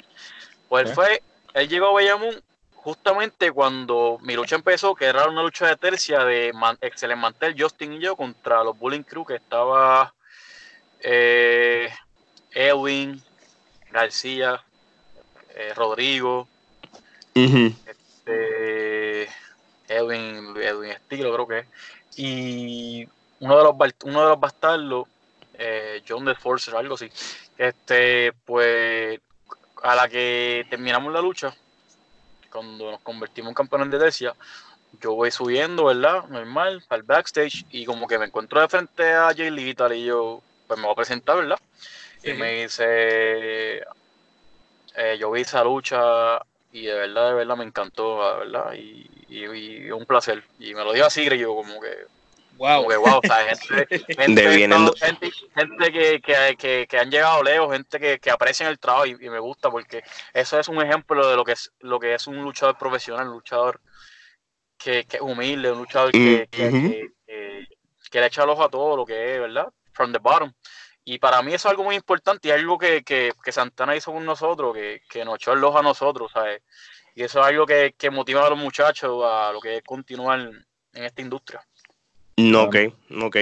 Pues fue, él llegó a Bayamón justamente cuando mi lucha empezó, que era una lucha de tercia de man, Excel Mantel, Justin y yo contra los Bullying Crew, que estaba eh, Edwin, García, eh, Rodrigo, este, Edwin, Edwin Estilo creo que es, y uno de los, uno de los bastardos, eh, John the Forcer, algo así, este, pues a la que terminamos la lucha, cuando nos convertimos en campeones de tercia, yo voy subiendo, ¿verdad? Normal, al backstage, y como que me encuentro de frente a Jay Lee y yo, pues me voy a presentar, ¿verdad? Y me dice, eh, yo vi esa lucha y de verdad, de verdad me encantó, ¿verdad? Y, y, un placer. Y me lo dijo así, yo como que... Wow. wow, o sea, gente, gente, gente, que, que, que, han llegado lejos, gente que, que aprecian el trabajo y, me gusta porque eso es un ejemplo de lo que es lo que es un luchador profesional, un luchador que, que es humilde, un luchador que, que, le echa el ojo a todo lo que es, ¿verdad? from the bottom. Y para mí eso es algo muy importante y algo que, que, que Santana hizo con nosotros, que, que, nos echó el ojo a nosotros, ¿sabes? Y eso es algo que, que motiva a los muchachos a lo que es continuar en esta industria. No, ok, ok.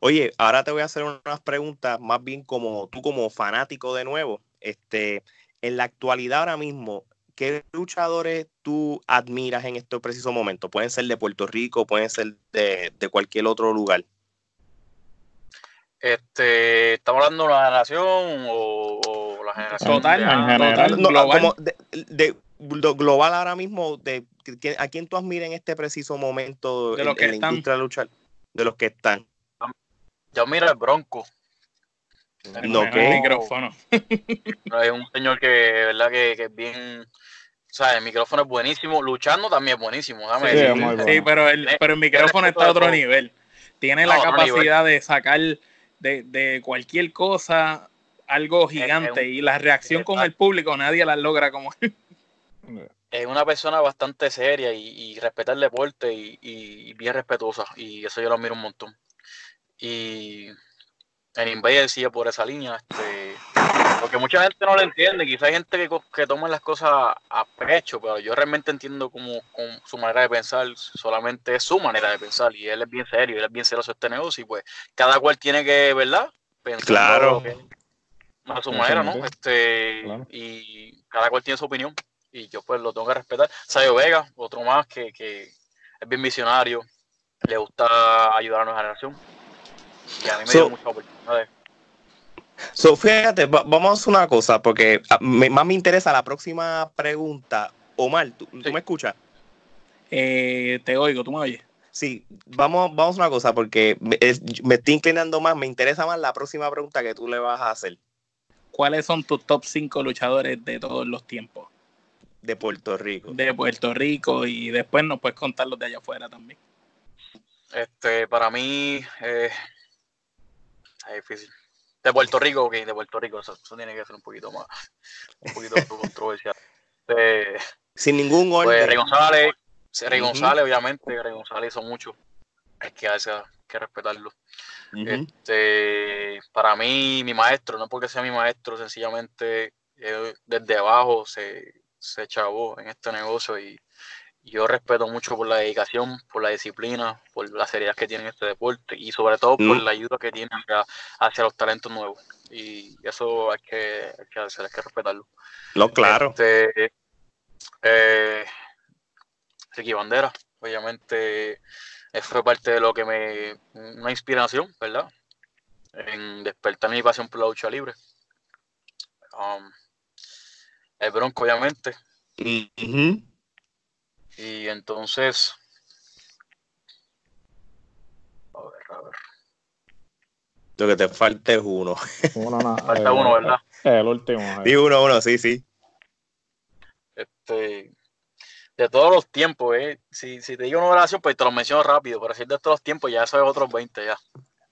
Oye, ahora te voy a hacer unas preguntas más bien como tú como fanático de nuevo. Este, en la actualidad ahora mismo, ¿qué luchadores tú admiras en este preciso momento? Pueden ser de Puerto Rico, pueden ser de, de cualquier otro lugar. Este, ¿Estamos hablando de la generación o, la generación? Total, general, global. Como de, global ahora mismo, de, ¿a quién tú admiras en este preciso momento de en, que la industria de luchar? De los que están. Yo miro el Bronco. No, que micrófono. es un señor que, verdad, que, que es bien. O sea, el micrófono es buenísimo. Luchando también es buenísimo. sí, pero, el, pero el micrófono está a otro nivel. Tiene la capacidad de sacar de, de cualquier cosa algo gigante y la reacción con el público nadie la logra como él. Es una persona bastante seria y, respeta el deporte y, bien respetuosa y eso yo lo admiro un montón. Y en Invader sigue por esa línea, este, porque mucha gente no lo entiende, quizá hay gente que, que toma las cosas a pecho, pero yo realmente entiendo como, su manera de pensar, solamente es su manera de pensar y él es bien serio, él es bien celoso este negocio y pues cada cual tiene que, ¿verdad? Pensar claro. a su manera, ¿no? Este, Y cada cual tiene su opinión y yo pues lo tengo que respetar. Sayo Vega, otro más que, que es bien visionario, le gusta ayudar a nuestra generación y a mí me dio mucha oportunidad. So, fíjate, vamos a hacer una cosa, porque ah, más me interesa la próxima pregunta. Omar, ¿tú, me escuchas? Eh, te oigo, ¿tú me oyes? Sí, vamos, vamos a una cosa, porque me, estoy inclinando más, me interesa más la próxima pregunta que tú le vas a hacer. ¿Cuáles son tus top 5 luchadores de todos los tiempos? De Puerto Rico. De Puerto Rico y después nos puedes contar los de allá afuera también. Este, para mí, eh, es difícil. De Puerto Rico, ok, de Puerto Rico, eso, tiene que ser un poquito más, un poquito controversial. Sin ningún pues, orden. Pues, Rey González, Rey González, obviamente, Rey González son muchos, hay que, hay que respetarlo. este, para mí, mi maestro, no porque sea mi maestro, sencillamente eh, desde abajo se, se chavó en este negocio y yo respeto mucho por la dedicación, por la disciplina, por la seriedad que tiene este deporte y sobre todo por mm. la ayuda que tiene hacia, los talentos nuevos. Y eso hay que, hay que hacer, hay que respetarlo. No, claro. Este, eh, Ricky Bandera, obviamente, fue parte de lo que me. una inspiración, ¿verdad? En despertar mi pasión por la lucha libre. Um, el Bronco, obviamente. Y entonces. A ver, a ver. Lo que te falta es uno. uno falta uno, ¿verdad? El último. Sí, uno, uno, sí, sí. Este. De todos los tiempos, ¿eh? Si, si te digo una oración, pues te lo menciono rápido. Pero si es de todos los tiempos, ya eso es otros 20 ya.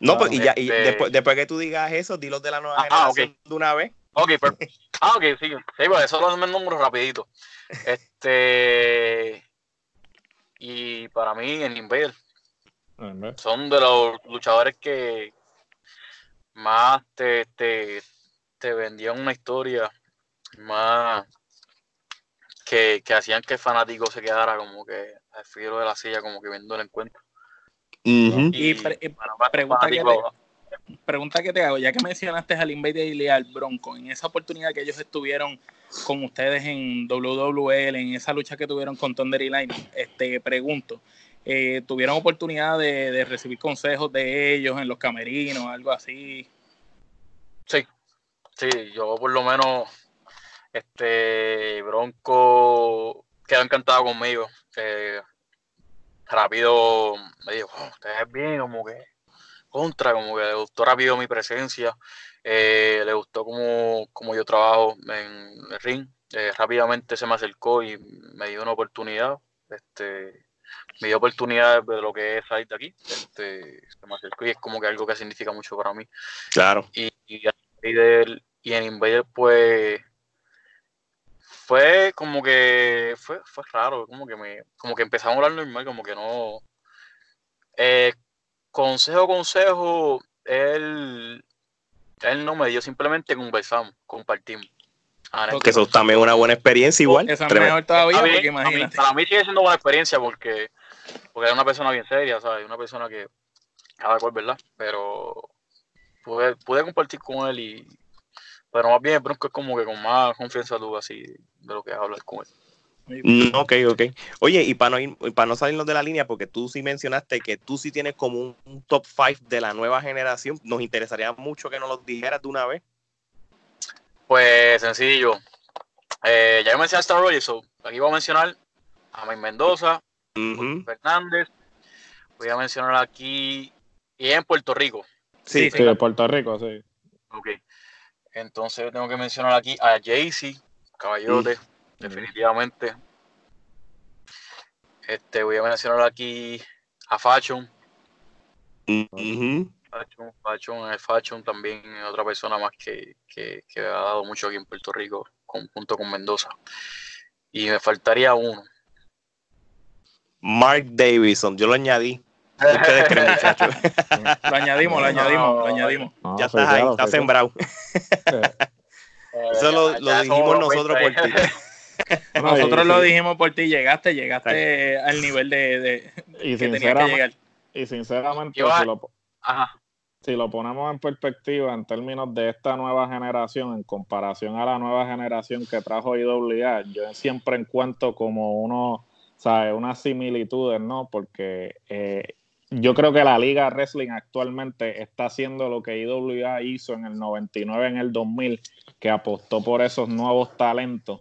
No, pues, y, ya, y este después, después, que tú digas eso, dilos de la nueva ah, ah generación de una vez. Ok, pero, ah, ok, sí. Sí, pues eso lo número rapidito. Este. Y para mí, en Invader, son de los luchadores que más te, te, te vendían una historia, más que, hacían que el fanático se quedara como que al filo de la silla, como que viendo el encuentro. Y, pregunta, que te, pregunta que te hago, ya que mencionaste al Invader y al Bronco, en esa oportunidad que ellos estuvieron con ustedes en WWL, en esa lucha que tuvieron con Thunder y Line, este, pregunto, eh, ¿tuvieron oportunidad de, recibir consejos de ellos en los camerinos, algo así? Sí, sí, yo por lo menos, este, Bronco quedó encantado conmigo. Eh, rápido me dijo, oh, ustedes bien, como que contra, como que le gustó rápido mi presencia. Eh, le gustó como, como, yo trabajo en el ring. Eh, rápidamente se me acercó y me dio una oportunidad. Este, me dio oportunidad de lo que es salir de aquí. Este, se me acercó y es como que algo que significa mucho para mí. Claro. Y, y, y en Invader, pues fue como que fue, fue raro, como que me, como que empezamos a hablar normal, como que no. Eh, consejo, consejo, él él no me dio, simplemente conversamos, compartimos. Ah, que eso también es una buena experiencia igual. Esa es mejor todavía, porque imagínate. Para mí, sigue siendo buena experiencia porque, porque es una persona bien seria, ¿sabes? Una persona que cada cual, ¿verdad? Pero pude, pude compartir con él y... Pero más bien Bronco es como que con más confianza tú así de lo que hablar con él. Mm, ok, ok. Oye, y para no, ir, para no salirnos de la línea, porque tú sí mencionaste que tú sí tienes como un, top 5 de la nueva generación, nos interesaría mucho que nos lo dijeras de una vez. Pues sencillo. Eh, ya mencioné a Star Wars, aquí voy a mencionar a May Mendoza, Fernández, voy a mencionar aquí y en Puerto Rico. Sí, sí, de Puerto Rico, sí. Ok. Entonces tengo que mencionar aquí a Jaycee, Caballote. Mm definitivamente. Este, voy a mencionar aquí a Fashion. Fashion, Fashion, Fashion también otra persona más que, que, que, ha dado mucho aquí en Puerto Rico, junto con Mendoza. Y me faltaría uno. Mark Davidson, yo lo añadí. Ustedes creen, muchachos. lo añadimos, lo añadimos, lo añadimos. ya estás ahí, estás sembrado. Eso lo, lo dijimos nosotros por ti. Nosotros lo dijimos por ti, llegaste, llegaste al nivel de, de y que tenías que llegar. Y sinceramente, si lo, si lo, ponemos en perspectiva en términos de esta nueva generación, en comparación a la nueva generación que trajo IWA, yo siempre encuentro como uno, ¿sabes? Unas similitudes, ¿no? Porque eh, yo creo que la liga wrestling actualmente está haciendo lo que IWA hizo en el 99, en el 2000, que apostó por esos nuevos talentos.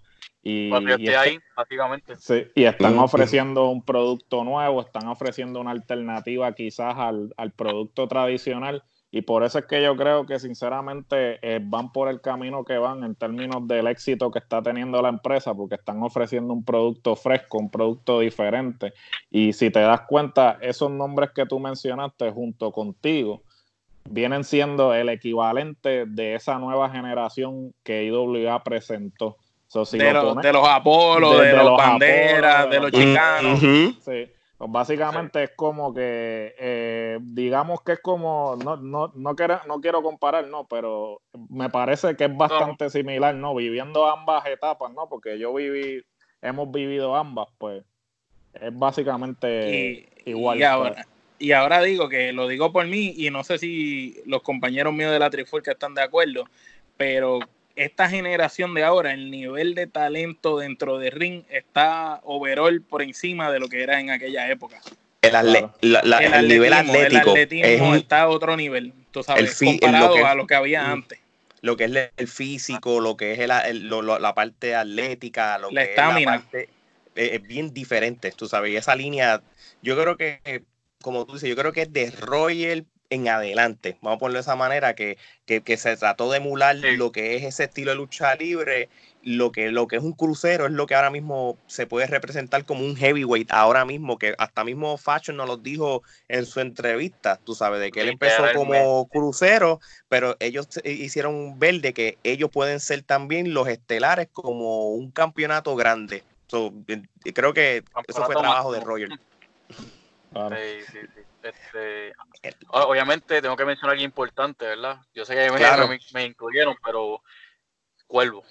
Y, y, ahí, básicamente. Sí, y están ofreciendo un producto nuevo, están ofreciendo una alternativa quizás al, al producto tradicional y por eso es que yo creo que sinceramente eh, van por el camino que van en términos del éxito que está teniendo la empresa, porque están ofreciendo un producto fresco, un producto diferente. Y si te das cuenta, esos nombres que tú mencionaste junto contigo vienen siendo el equivalente de esa nueva generación que IWA presentó. De, los Apolos, de, los Banderas, de los Chicanos. Sí. Pues básicamente es como que, eh, digamos que es como, no, no, no, quiero, no quiero comparar, no, pero me parece que es bastante similar, ¿no? Viviendo ambas etapas, ¿no? Porque yo viví, hemos vivido ambas, pues es básicamente igual. Y ahora, y ahora digo que lo digo por mí y no sé si los compañeros míos de la Trifulca están de acuerdo, pero esta generación de ahora, el nivel de talento dentro de ring está overall por encima de lo que era en aquella época. El, nivel atlético está a otro nivel, tú sabes, comparado a lo que había antes. Lo que es el físico, lo que es la parte atlética, lo que es la parte, eh, es bien diferente, tú sabes, y esa línea, yo creo que, como tú dices, yo creo que es de Royal en adelante, vamos a ponerlo de esa manera, que, se trató de emular lo que es ese estilo de lucha libre, lo que, lo que es un crucero es lo que ahora mismo se puede representar como un heavyweight, ahora mismo, que hasta mismo Fashion nos lo dijo en su entrevista, tú sabes, de que él empezó como crucero, pero ellos hicieron ver de que ellos pueden ser también los estelares como un campeonato grande. creo que eso fue trabajo de Roger. Sí, sí, sí. Este, obviamente tengo que mencionar algo importante, ¿verdad? Yo sé que me, me, incluyeron, pero Cuervo.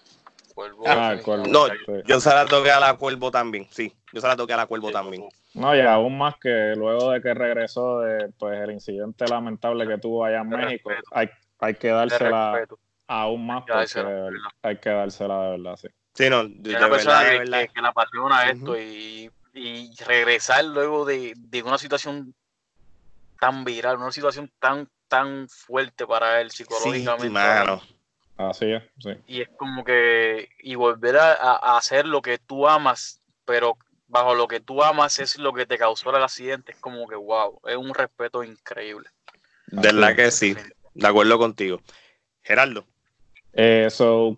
Cuervo, ah, No, yo se la toqué a la Cuervo también, sí. Yo se la toqué a la Cuervo también. No, y aún más que luego de que regresó de pues el incidente lamentable que tuvo allá en México, hay, hay que dársela aún más porque hay que dársela de verdad, sí. Sí, no, de, una persona que, que, le apasiona esto y, y regresar luego de, de una situación tan viral, una situación tan, tan fuerte para él psicológicamente. Así es, sí. Y es como que, y volver a, hacer lo que tú amas, pero bajo lo que tú amas es lo que te causó el accidente, es como que, wow, es un respeto increíble. De verdad que sí, de acuerdo contigo. Gerardo. Eh,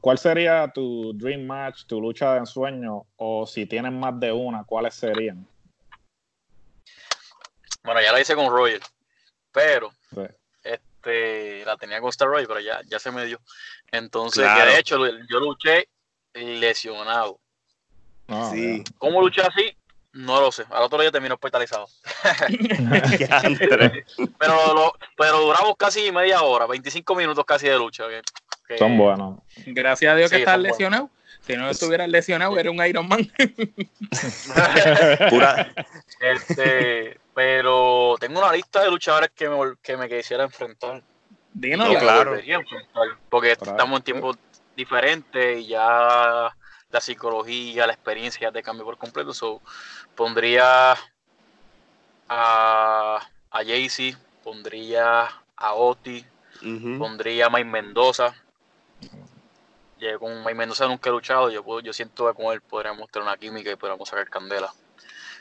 ¿Cuál sería tu dream match, tu lucha de ensueño? O si tienes más de una, ¿cuáles serían? Bueno, ya la hice con Royal, pero este, la tenía con Star Royal, pero ya, ya se me dio. Entonces, de hecho, yo luché lesionado. Sí. ¿Cómo luché así? No lo sé. Al otro día terminó hospitalizado. pero, pero duramos casi media hora, 25 minutos casi de lucha. Son buenos. Gracias a Dios que estás lesionado. Si no estuvieras lesionado, era un Iron Man. Pura. Este, pero tengo una lista de luchadores que me, que me quisiera enfrentar. Díganos, claro. Porque estamos en tiempos diferentes y ya la psicología, la experiencia ya te cambia por completo. So, pondría a, a Jaycee, pondría a Oti, pondría a Mike Mendoza. con Mike Mendoza nunca he luchado, yo, yo siento que con él podríamos tener una química y podríamos sacar candela.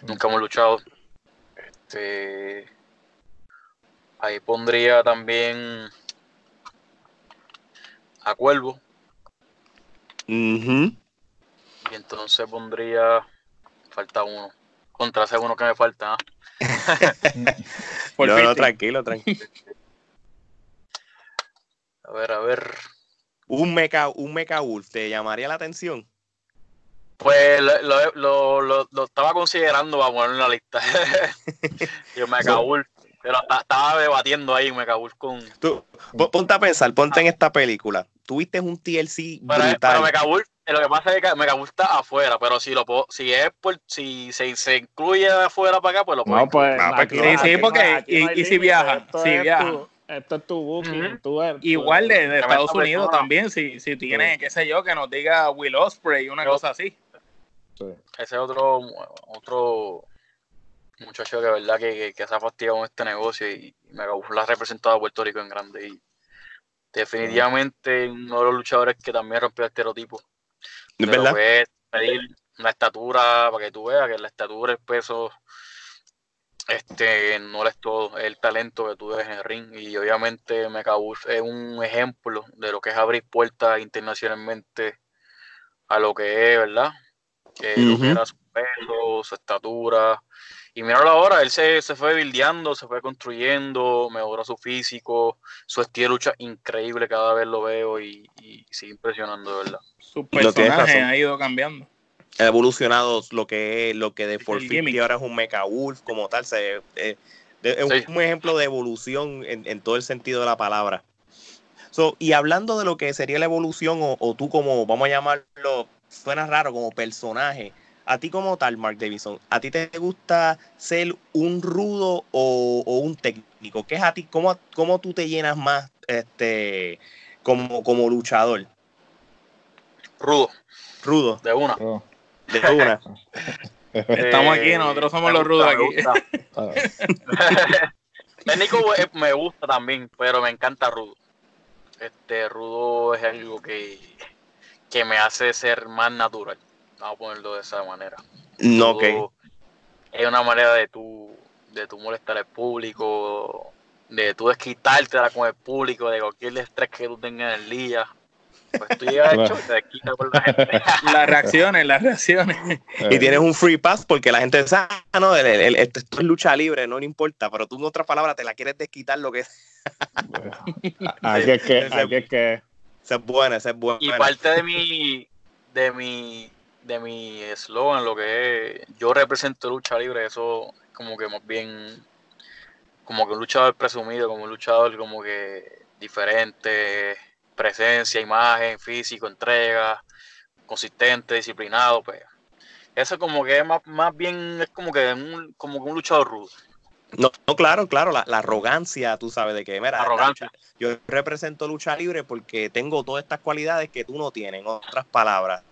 Nunca hemos luchado. Este, ahí pondría también a Cuervo. Y entonces pondría. Falta uno. Contra ese uno que me falta. no, no, tranquilo, tranquilo. A ver, a ver. Un mecha, un Wolf, ¿te llamaría la atención? Pues lo, lo, lo, lo estaba considerando para ponerlo en la lista. Yo Mecha Wolf. Pero estaba debatiendo ahí Mecha Wolf con. Tú, ponte a pensar, ponte en esta película. Tuviste un TLC brutal. Pero, Mecha Wolf, lo que pasa es que Mecha Wolf está afuera, pero si lo puedo, si es por, si se, se incluye afuera para acá, pues lo puedo. No, pues, no, pues sí, sí, porque y, y si viaja, si viaja esto es tu booking. tú Igual de, Estados Unidos también, si, si tiene, qué sé yo, que nos diga Will Osprey, una cosa así. Ese otro, otro muchacho que verdad que, que, se ha fastidiado con este negocio y, me ha representado a Puerto Rico en grande. Y definitivamente uno de los luchadores que también rompió el estereotipo. ¿Es verdad? pedir una estatura para que tú veas que la estatura, el peso este no es todo el talento que tú ves en el ring y obviamente Mecabus es un ejemplo de lo que es abrir puertas internacionalmente a lo que es, ¿verdad? Que lo que era su peso, su estatura. Y míralo ahora, él se, se fue bildeando, se fue construyendo, mejoró su físico, su estilo de lucha increíble, cada vez lo veo y, y sigue impresionando, ¿verdad? Su personaje ha ido cambiando ha evolucionado lo que es lo que de 450 ahora es un Mecha Wolf como tal. Se, eh, es un ejemplo de evolución en, todo el sentido de la palabra. So, y hablando de lo que sería la evolución, o, tú como, vamos a llamarlo, suena raro, como personaje, a ti como tal, Mark Davidson, ¿a ti te gusta ser un rudo o, un técnico? ¿Qué es a ti? ¿Cómo, cómo tú te llenas más este, como, como luchador? Rudo. Rudo. De una. Estamos aquí, nosotros somos los rudos aquí. Técnico eh, me gusta también, pero me encanta Rudo. Este Rudo es algo que, que me hace ser más natural. Vamos a ponerlo de esa manera. No, ok. Es una manera de tú, de tú molestar al público, de tú desquitarte con el público, de cualquier estrés que tú tengas en el día. Pues tú llegas hecho quita por la gente. Las reacciones, las reacciones. Y tienes un free pass porque la gente dice, ah, no, esto es lucha libre, no le importa, pero tú en otras palabras te la quieres desquitar lo que es. aquí es que, aquí es que. Esa es buena, esa es buena. Y parte de mi, de mi, de mi eslogan, lo que es, yo represento lucha libre, eso como que más bien, como que un luchador presumido, como un luchador como que diferente, presencia, imagen, físico, entrega, consistente, disciplinado, pues. Eso como que es más, más bien es como que un, como un luchador rudo. No, no, claro, claro, la, arrogancia, tú sabes de qué, mira, arrogancia. yo represento lucha libre porque tengo todas estas cualidades que tú no tienes, en otras palabras.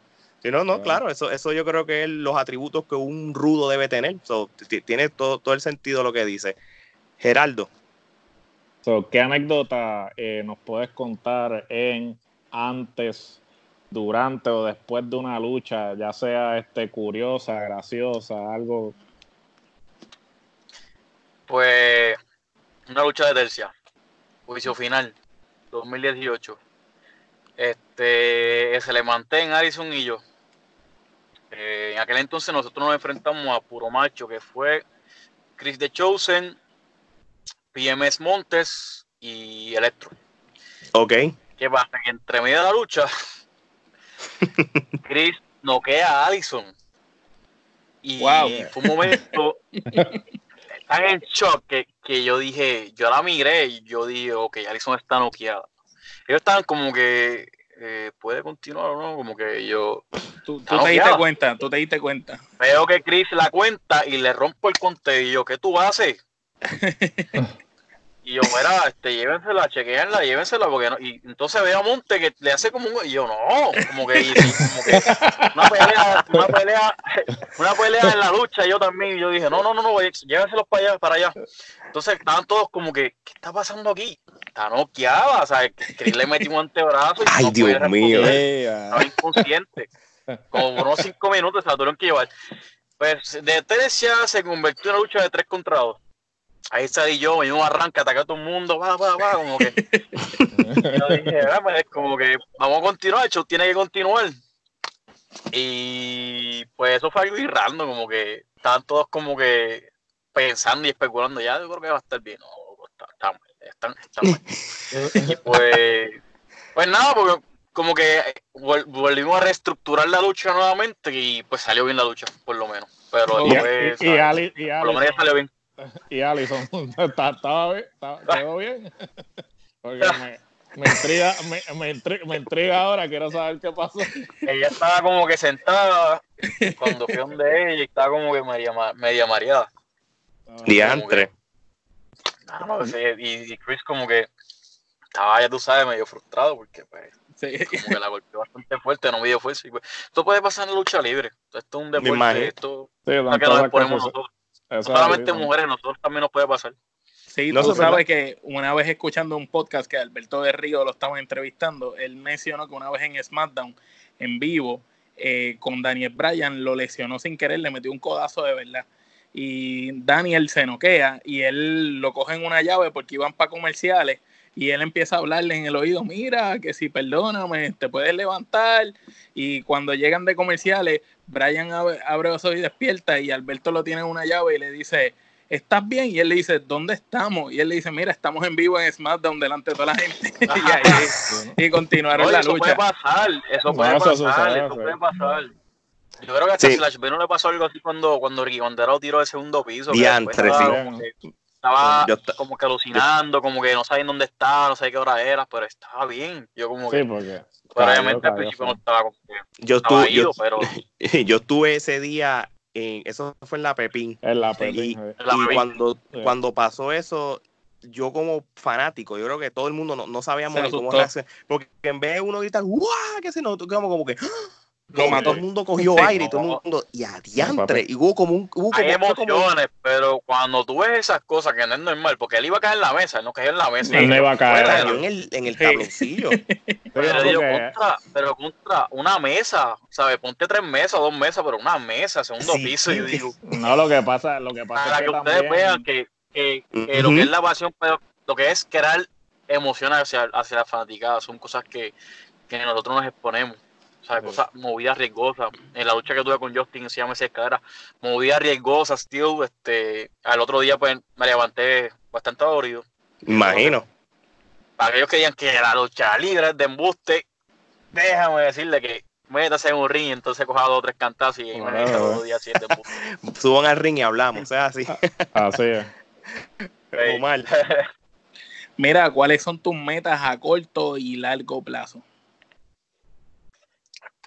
Si no, no, claro, eso, eso yo creo que es los atributos que un rudo debe tener. tiene todo, todo el sentido lo que dice. Geraldo, ¿Qué anécdota eh, nos puedes contar en antes, durante o después de una lucha, ya sea este curiosa, graciosa, algo? Pues una lucha de tercia, juicio final, 2018. Este, se le en Addison y yo. Eh, en aquel entonces nosotros nos enfrentamos a Puro Macho, que fue Chris de Chosen PMS Montes y Electro. Ok. Que pasa? entre medio de la lucha, Chris noquea a Allison. Y fue un momento tan en shock que, yo dije, yo la miré y yo dije, ok, Allison está noqueada. Ellos estaban como que, eh, ¿puede continuar o no? Como que yo... Tú, te diste cuenta, tú te diste cuenta. Veo que Chris la cuenta y le rompo el conteo y yo, ¿qué tú haces? Y yo, mira, este, llévensela, chequeenla, llévensela, porque no. Y entonces veo a Monte que le hace como un. Y yo, no, como que, como que una pelea, una pelea, una pelea en la lucha, y yo también. Y yo dije, no, no, no, no, llévenselos para allá, para allá. Entonces estaban todos como que, ¿qué está pasando aquí? Está noqueada, o sea, que le metió un antebrazo. Y Ay, no Dios mío. Estaba inconsciente. Como unos cinco minutos se la tuvieron que llevar. Pues de tres ya se convirtió en una lucha de tres contra dos ahí salí yo, me arranca, atacar a todo el mundo, va, va, va, como que. yo dije, pues, como que vamos a continuar, el show tiene que continuar. Y pues eso fue algo irrando, como que estaban todos como que pensando y especulando, ya yo creo que va a estar bien. No, está, está, mal, está, está mal. y pues Pues nada, porque como que volvimos a reestructurar la lucha nuevamente y pues salió bien la lucha, por lo menos. Pero y, después, y, Ali, y por lo menos salió bien. Y Alison, ¿estaba bien? ¿Quedó bien? Porque me, me intriga, me, me, intriga, me, intriga, ahora, quiero saber qué pasó. Ella estaba como que sentada cuando fui donde ella y estaba como que media, media mareada. Diantre. No, no, y, y Chris como que estaba, ya tú sabes, medio frustrado porque pues Sí. Como que la golpeó bastante fuerte, no me dio fuerza. Pues, esto puede pasar en lucha libre. Esto es un deporte. Esto sí, no que nos ponemos nosotros. Solamente mujeres, nosotros también nos puede pasar. Sí, no tú sabes que una vez escuchando un podcast que Alberto de Río lo estaba entrevistando, él mencionó que una vez en SmackDown, en vivo, eh, con Daniel Bryan, lo lesionó sin querer, le metió un codazo de verdad. Y Daniel se noquea y él lo coge en una llave porque iban para comerciales y él empieza a hablarle en el oído, mira, que si perdóname, te puedes levantar. Y cuando llegan de comerciales, Brian abre, los ojos y despierta y Alberto lo tiene en una llave y le dice, ¿estás bien? Y él le dice, ¿dónde estamos? Y él le dice, mira, estamos en vivo en SmackDown delante de toda la gente. y, ahí, continuaron la eso lucha. Puede pasar, eso puede pasar, eso, puede pasar. Yo creo que a Slash B no le pasó algo así cuando, cuando Ricky Bandera tiró el segundo piso. Diantre, sí estaba como que alucinando, como que no sabía dónde estaba, no sabía qué hora era, pero estaba bien. Yo como que... porque... Pero obviamente al principio no estaba como que... Yo estuve, yo, pero... yo estuve ese día, en, eso fue en la Pepín. En la Pepín. Y, cuando, cuando pasó eso, yo como fanático, yo creo que todo el mundo no, no sabíamos cómo reaccionar. Porque en vez de uno gritar, ¡guau! ¿Qué se nos como, como que... ¡Ah! Todo el mundo cogió aire y todo el mundo. Y adiantre. Y hubo como un. Hubo Hay emociones, pero cuando tú ves esas cosas que no es normal, porque él iba a caer en la mesa, él no cayó en la mesa. Él no iba a caer. en el, en el tabloncillo. pero, contra, pero contra una mesa, ¿sabes? Ponte tres mesas, dos mesas, pero una mesa, segundo piso. y digo, no, lo que pasa, lo que pasa para es que, que ustedes vean que, que, lo que es la pasión, pero lo que es crear emociones hacia, hacia la fanaticada, son cosas que, que nosotros nos exponemos. ¿Sabes? Cosas movidas riesgosas. En la lucha que tuve con Justin se llama esa escalera, movidas riesgosas, tío. Este, al otro día pues me levanté bastante dolorido. Imagino. Para aquellos que digan que la lucha libre es de embuste, déjame decirle que métase en un ring y entonces coja dos o tres cantazos y bueno, días de embuste. Suban al ring y hablamos, o sea, así. Así es. mal. Mira, ¿cuáles son tus metas a corto y largo plazo?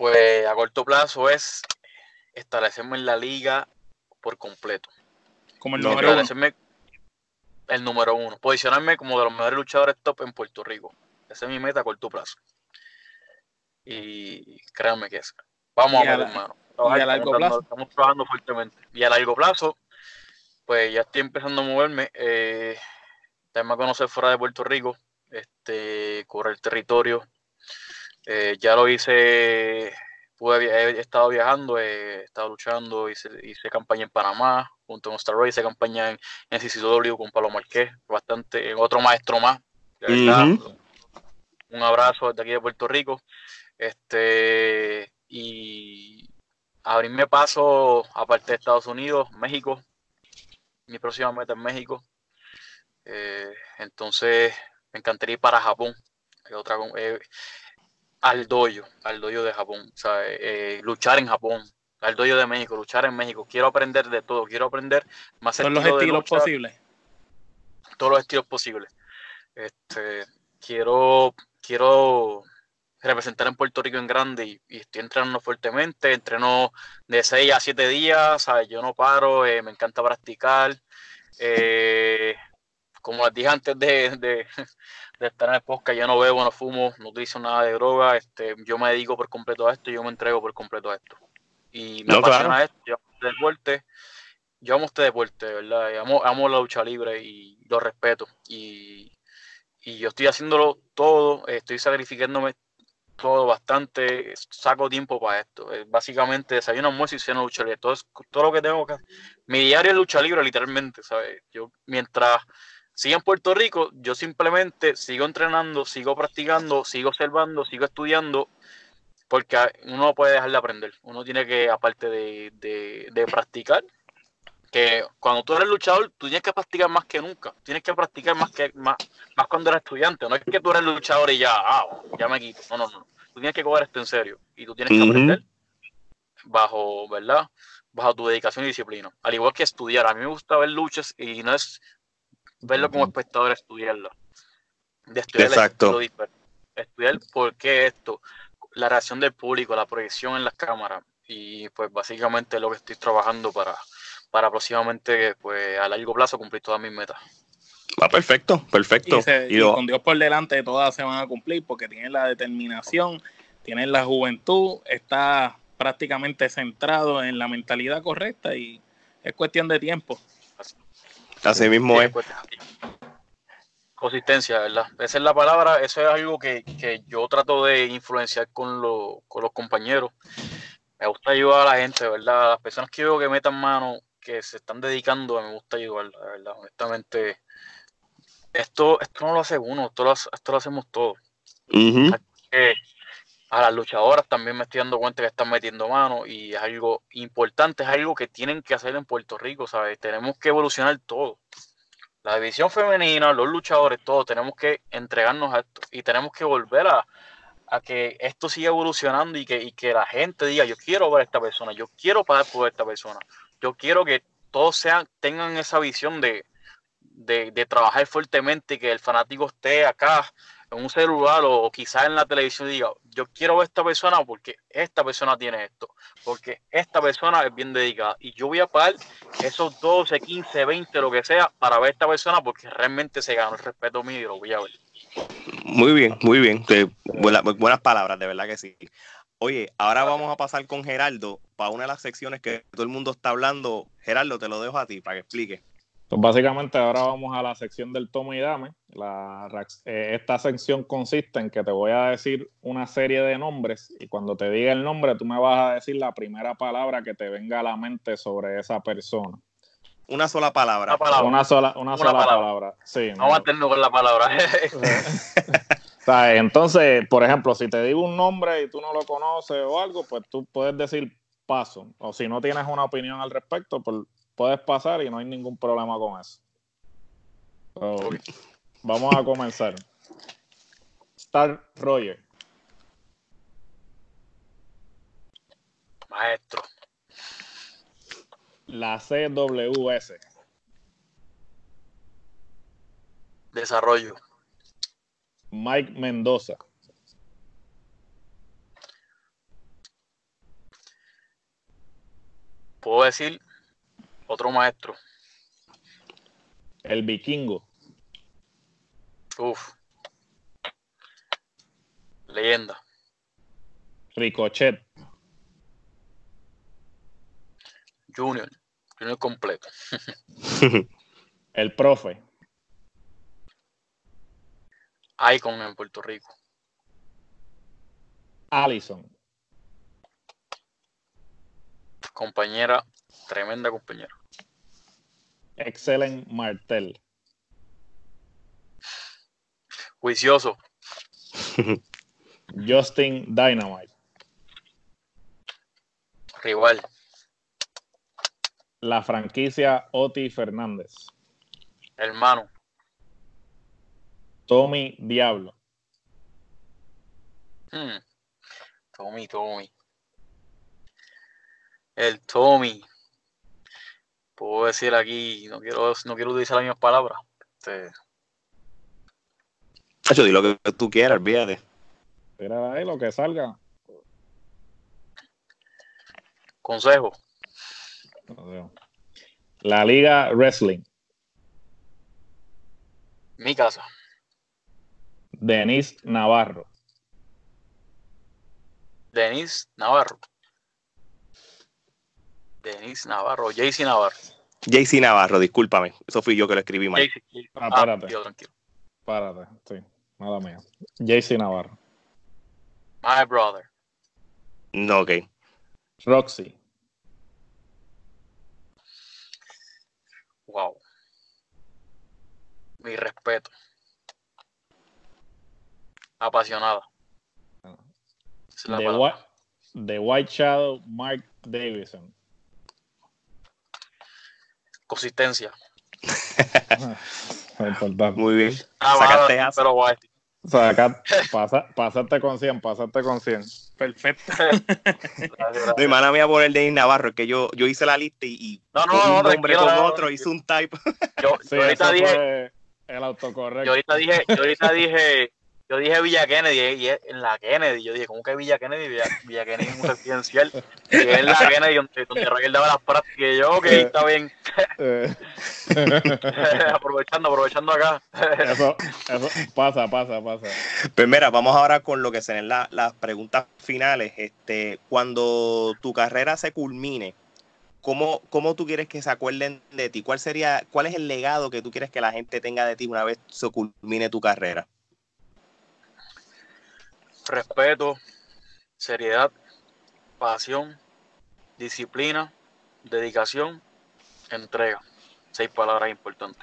Pues a corto plazo es establecerme en la liga por completo. Como el número uno. El número uno. Posicionarme como de los mejores luchadores top en Puerto Rico. Esa es mi meta a corto plazo. Y créanme que es. Vamos a ver, hermano. ¿Y a largo plazo? Estamos trabajando fuertemente. Y a largo plazo, pues ya estoy empezando a moverme. Eh, a conocer fuera de Puerto Rico. Este, correr el territorio eh, ya lo hice, pude, he estado viajando, he estado luchando, hice, hice campaña en Panamá, junto con Star Roy, hice campaña en, en CCW con Palo Marqués, bastante, otro maestro más. Un abrazo desde aquí de Puerto Rico. Este, y abrirme paso, aparte de Estados Unidos, México. Mi próxima meta es México. Eh, entonces, me encantaría ir para Japón. Otra, eh, al doyo, al doyo de Japón, sea, eh, luchar en Japón, al doyo de México, luchar en México. Quiero aprender de todo, quiero aprender más Todos los estilos posibles. Todos los estilos posibles. Este, quiero, quiero representar en Puerto Rico en grande y, estoy entrenando fuertemente, entreno de 6 a 7 días, ¿sabes? yo no paro, eh, me encanta practicar. Eh, como les dije antes de, de estar en el podcast, yo no bebo, no fumo, no utilizo nada de droga, este, yo me dedico por completo a esto, yo me entrego por completo a esto. Y me apasiona esto, yo amo este deporte, yo amo este deporte, ¿verdad? Amo, amo la lucha libre y lo respeto. Y, y yo estoy haciéndolo todo, estoy sacrificándome todo bastante, saco tiempo para esto. Básicamente desayuno, almuerzo y cena lucha libre. Todo, todo lo que tengo que Mi diario es lucha libre, literalmente, ¿sabes? Yo mientras sigo en Puerto Rico, yo simplemente sigo entrenando, sigo practicando, sigo observando, sigo estudiando, porque uno no puede dejar de aprender. Uno tiene que, aparte de, practicar, que cuando tú eres luchador, tú tienes que practicar más que nunca. Tienes que practicar más que más, más cuando eres estudiante. No es que tú eres luchador y ya, ah, ya me quito. No, no, no. Tú tienes que coger esto en serio. Y tú tienes que aprender bajo, ¿verdad? Bajo tu dedicación y disciplina. Al igual que estudiar. A mí me gusta ver luchas y no es verlo como espectador, estudiarlo. De estudiar Exacto. estudiar por qué esto, la reacción del público, la proyección en las cámaras. Y pues básicamente lo que estoy trabajando para, para próximamente, pues a largo plazo, cumplir todas mis metas. Va perfecto, perfecto. Y, con Dios por delante todas se van a cumplir porque tienen la determinación, tienen la juventud, está prácticamente centrado en la mentalidad correcta y es cuestión de tiempo. Así mismo es. Consistencia, ¿verdad? Esa es la palabra, eso es algo que, yo trato de influenciar con, con los compañeros. Me gusta ayudar a la gente, ¿verdad? Las personas que veo que metan mano que se están dedicando, me gusta ayudar, la verdad, honestamente. Esto, esto no lo hace uno, esto lo, esto lo hacemos todos. A las luchadoras también me estoy dando cuenta que están metiendo mano y es algo importante, es algo que tienen que hacer en Puerto Rico, ¿sabes? Tenemos que evolucionar todo. La división femenina, los luchadores, todos tenemos que entregarnos a esto y tenemos que volver a, a que esto siga evolucionando y que, y que la gente diga, yo quiero ver a esta persona, yo quiero pagar por esta persona yo quiero que todos sean, tengan esa visión de, trabajar fuertemente, que el fanático esté acá en un celular o, quizás en la televisión diga, yo quiero ver esta persona porque esta persona tiene esto, porque esta persona es bien dedicada y yo voy a pagar esos 12, 15, 20, lo que sea, para ver esta persona porque realmente se gana el respeto mío y lo voy a ver. Muy bien, muy bien. buenas palabras, de verdad que sí. Oye, ahora vamos a pasar con Geraldo para una de las secciones que todo el mundo está hablando. Geraldo, te lo dejo a ti para que explique. Pues básicamente ahora vamos a la sección del toma y dame. Eh, esta sección consiste en que te voy a decir una serie de nombres y cuando te diga el nombre tú me vas a decir la primera palabra que te venga a la mente sobre esa persona. Una sola palabra. Una, sola, una, sola palabra. Sí, no, a tener con la palabra. Entonces, por ejemplo, si te digo un nombre y tú no lo conoces o algo, pues tú puedes decir paso. O si no tienes una opinión al respecto, pues puedes pasar y no hay ningún problema con eso. Vamos a comenzar. Star Roger. Maestro. La CWS. Desarrollo. Mike Mendoza. Puedo decir otro maestro. El vikingo. Uf. Leyenda. Ricochet. Junior. Junior completo. El profe. Icon en Puerto Rico. Allison. Compañera, tremenda compañera. Excellent Martel. Juicioso. Justin Dynamite. Rival. La franquicia Oti Fernández. Hermano. Tommy Diablo. Hmm. Tommy, Tommy. El Tommy. Puedo decir aquí, no quiero, no quiero utilizar las mismas palabras. Este... Yo di lo que tú quieras, olvídate. Mira ahí lo que salga. Consejo. La Liga Wrestling. Mi casa. Denis Navarro. Denis Navarro. Denis Navarro, JC Navarro. JC Navarro, discúlpame. Eso fui yo que lo escribí mal. ah, párate. tranquilo. Párate, sí. Nada mío. JC Navarro. My brother. No, ok. Roxy. Wow. Mi respeto apasionada. The, White, Shadow, Mark Davidson. Consistencia. Muy bien. Ah, Sacaste pero guay. pasaste con 100, pasaste con 100. Perfecto. Mi hermana mía por el de Navarro, que yo, yo hice la lista y, no, no, no, un nombre con otro, hice un type. Yo, yo ahorita dije el autocorrecto. Yo ahorita dije, yo ahorita dije yo dije Villa Kennedy y en la Kennedy. Yo dije, ¿cómo que Villa Kennedy? Villa, Kennedy es un residencial. Y es la Kennedy donde, donde Raquel daba las prácticas. Y yo, ok, eh, está bien. Eh. aprovechando, aprovechando acá. eso, eso pasa, pasa, pasa. Pues mira, vamos ahora con lo que serán las preguntas finales. Este, cuando tu carrera se culmine, ¿Cómo, ¿Cómo, tú quieres que se acuerden de ti? ¿Cuál sería, cuál es el legado que tú quieres que la gente tenga de ti una vez se culmine tu carrera? Respeto, seriedad, pasión, disciplina, dedicación, entrega. Seis palabras importantes.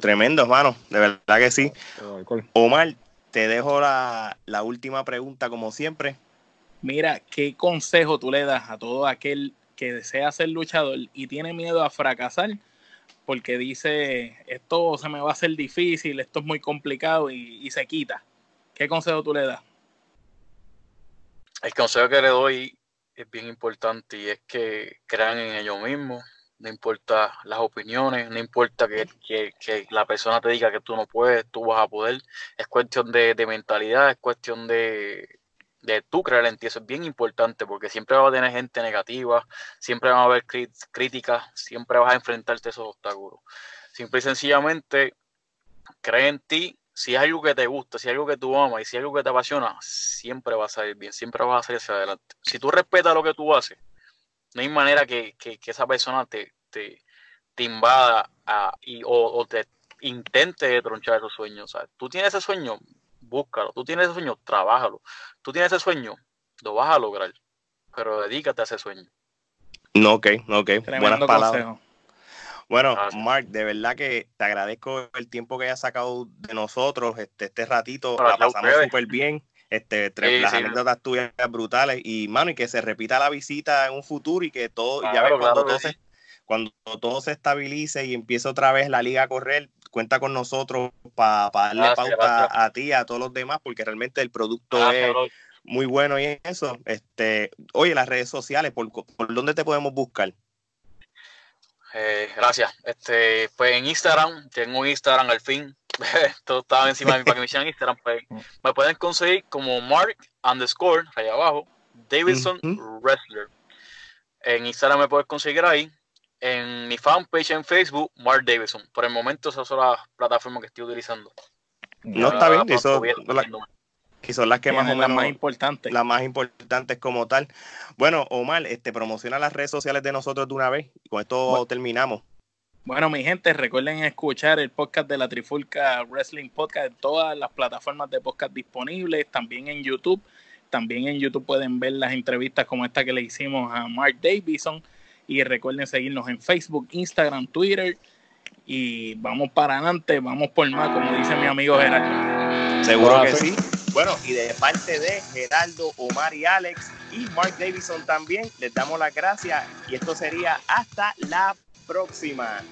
tremendo, hermano. De verdad que sí. Omar, te dejo la, la última pregunta como siempre. Mira, ¿qué consejo tú le das a todo aquel que desea ser luchador y tiene miedo a fracasar? Porque dice, esto se me va a hacer difícil, esto es muy complicado y, y se quita. ¿Qué consejo tú le das? El consejo que le doy es bien importante y es que crean en ellos mismos, no importa las opiniones, no importa que, la persona te diga que tú no puedes, tú vas a poder, es cuestión de, mentalidad, es cuestión de, de tú creer en ti, eso es bien importante porque siempre va a tener gente negativa, siempre va a haber críticas, siempre vas a enfrentarte a esos obstáculos. Simple y sencillamente, cree en ti, si es algo que te gusta, si es algo que tú amas y si es algo que te apasiona, siempre va a salir bien, siempre vas a salir hacia adelante. Si tú respetas lo que tú haces, no hay manera que, esa persona te, te, invada y, o, te intente tronchar esos sueños. Tú tienes ese sueño, búscalo. Tú tienes ese sueño, trabájalo. Tú tienes ese sueño, lo vas a lograr. Pero dedícate a ese sueño. No, ok, ok. Buenas palabras. Bueno, Mark, de verdad que te agradezco el tiempo que hayas sacado de nosotros. Este, este ratito la pasamos súper bien. Este, las anécdotas tuyas brutales. Y, mano, y que se repita la visita en un futuro y que todo, ya ves, cuando, todo se, cuando todo se estabilice y empiece otra vez la liga a correr, cuenta con nosotros para darle pauta a ti, a todos los demás, porque realmente el producto es muy bueno y eso. Este, oye, las redes sociales, ¿por, por dónde te podemos buscar? Eh, gracias. Este, pues en Instagram, tengo un Instagram al fin. Todo estaba encima de mí para que me hicieran Instagram. Pues, me pueden conseguir como Mark underscore, ahí abajo, Davidson Wrestler. En Instagram me puedes conseguir ahí. En mi fanpage en Facebook, Mark Davidson. Por el momento, esa son las plataformas que estoy utilizando. No, está bien. Eso, y son las que más o menos las más importantes. Las más importantes como tal. Bueno, Omar, este promociona las redes sociales de nosotros de una vez y con esto terminamos. Bueno, mi gente, recuerden escuchar el podcast de la Trifulca Wrestling Podcast en todas las plataformas de podcast disponibles, también en YouTube. También en YouTube pueden ver las entrevistas como esta que le hicimos a Mark Davison. Y recuerden seguirnos en Facebook, Instagram, Twitter. Y vamos para adelante, vamos por más, como dice mi amigo Gerardo. Seguro que sí. Bueno, y de parte de Geraldo, Omar y Alex y Mark Davison también, les damos las gracias y esto sería hasta la próxima.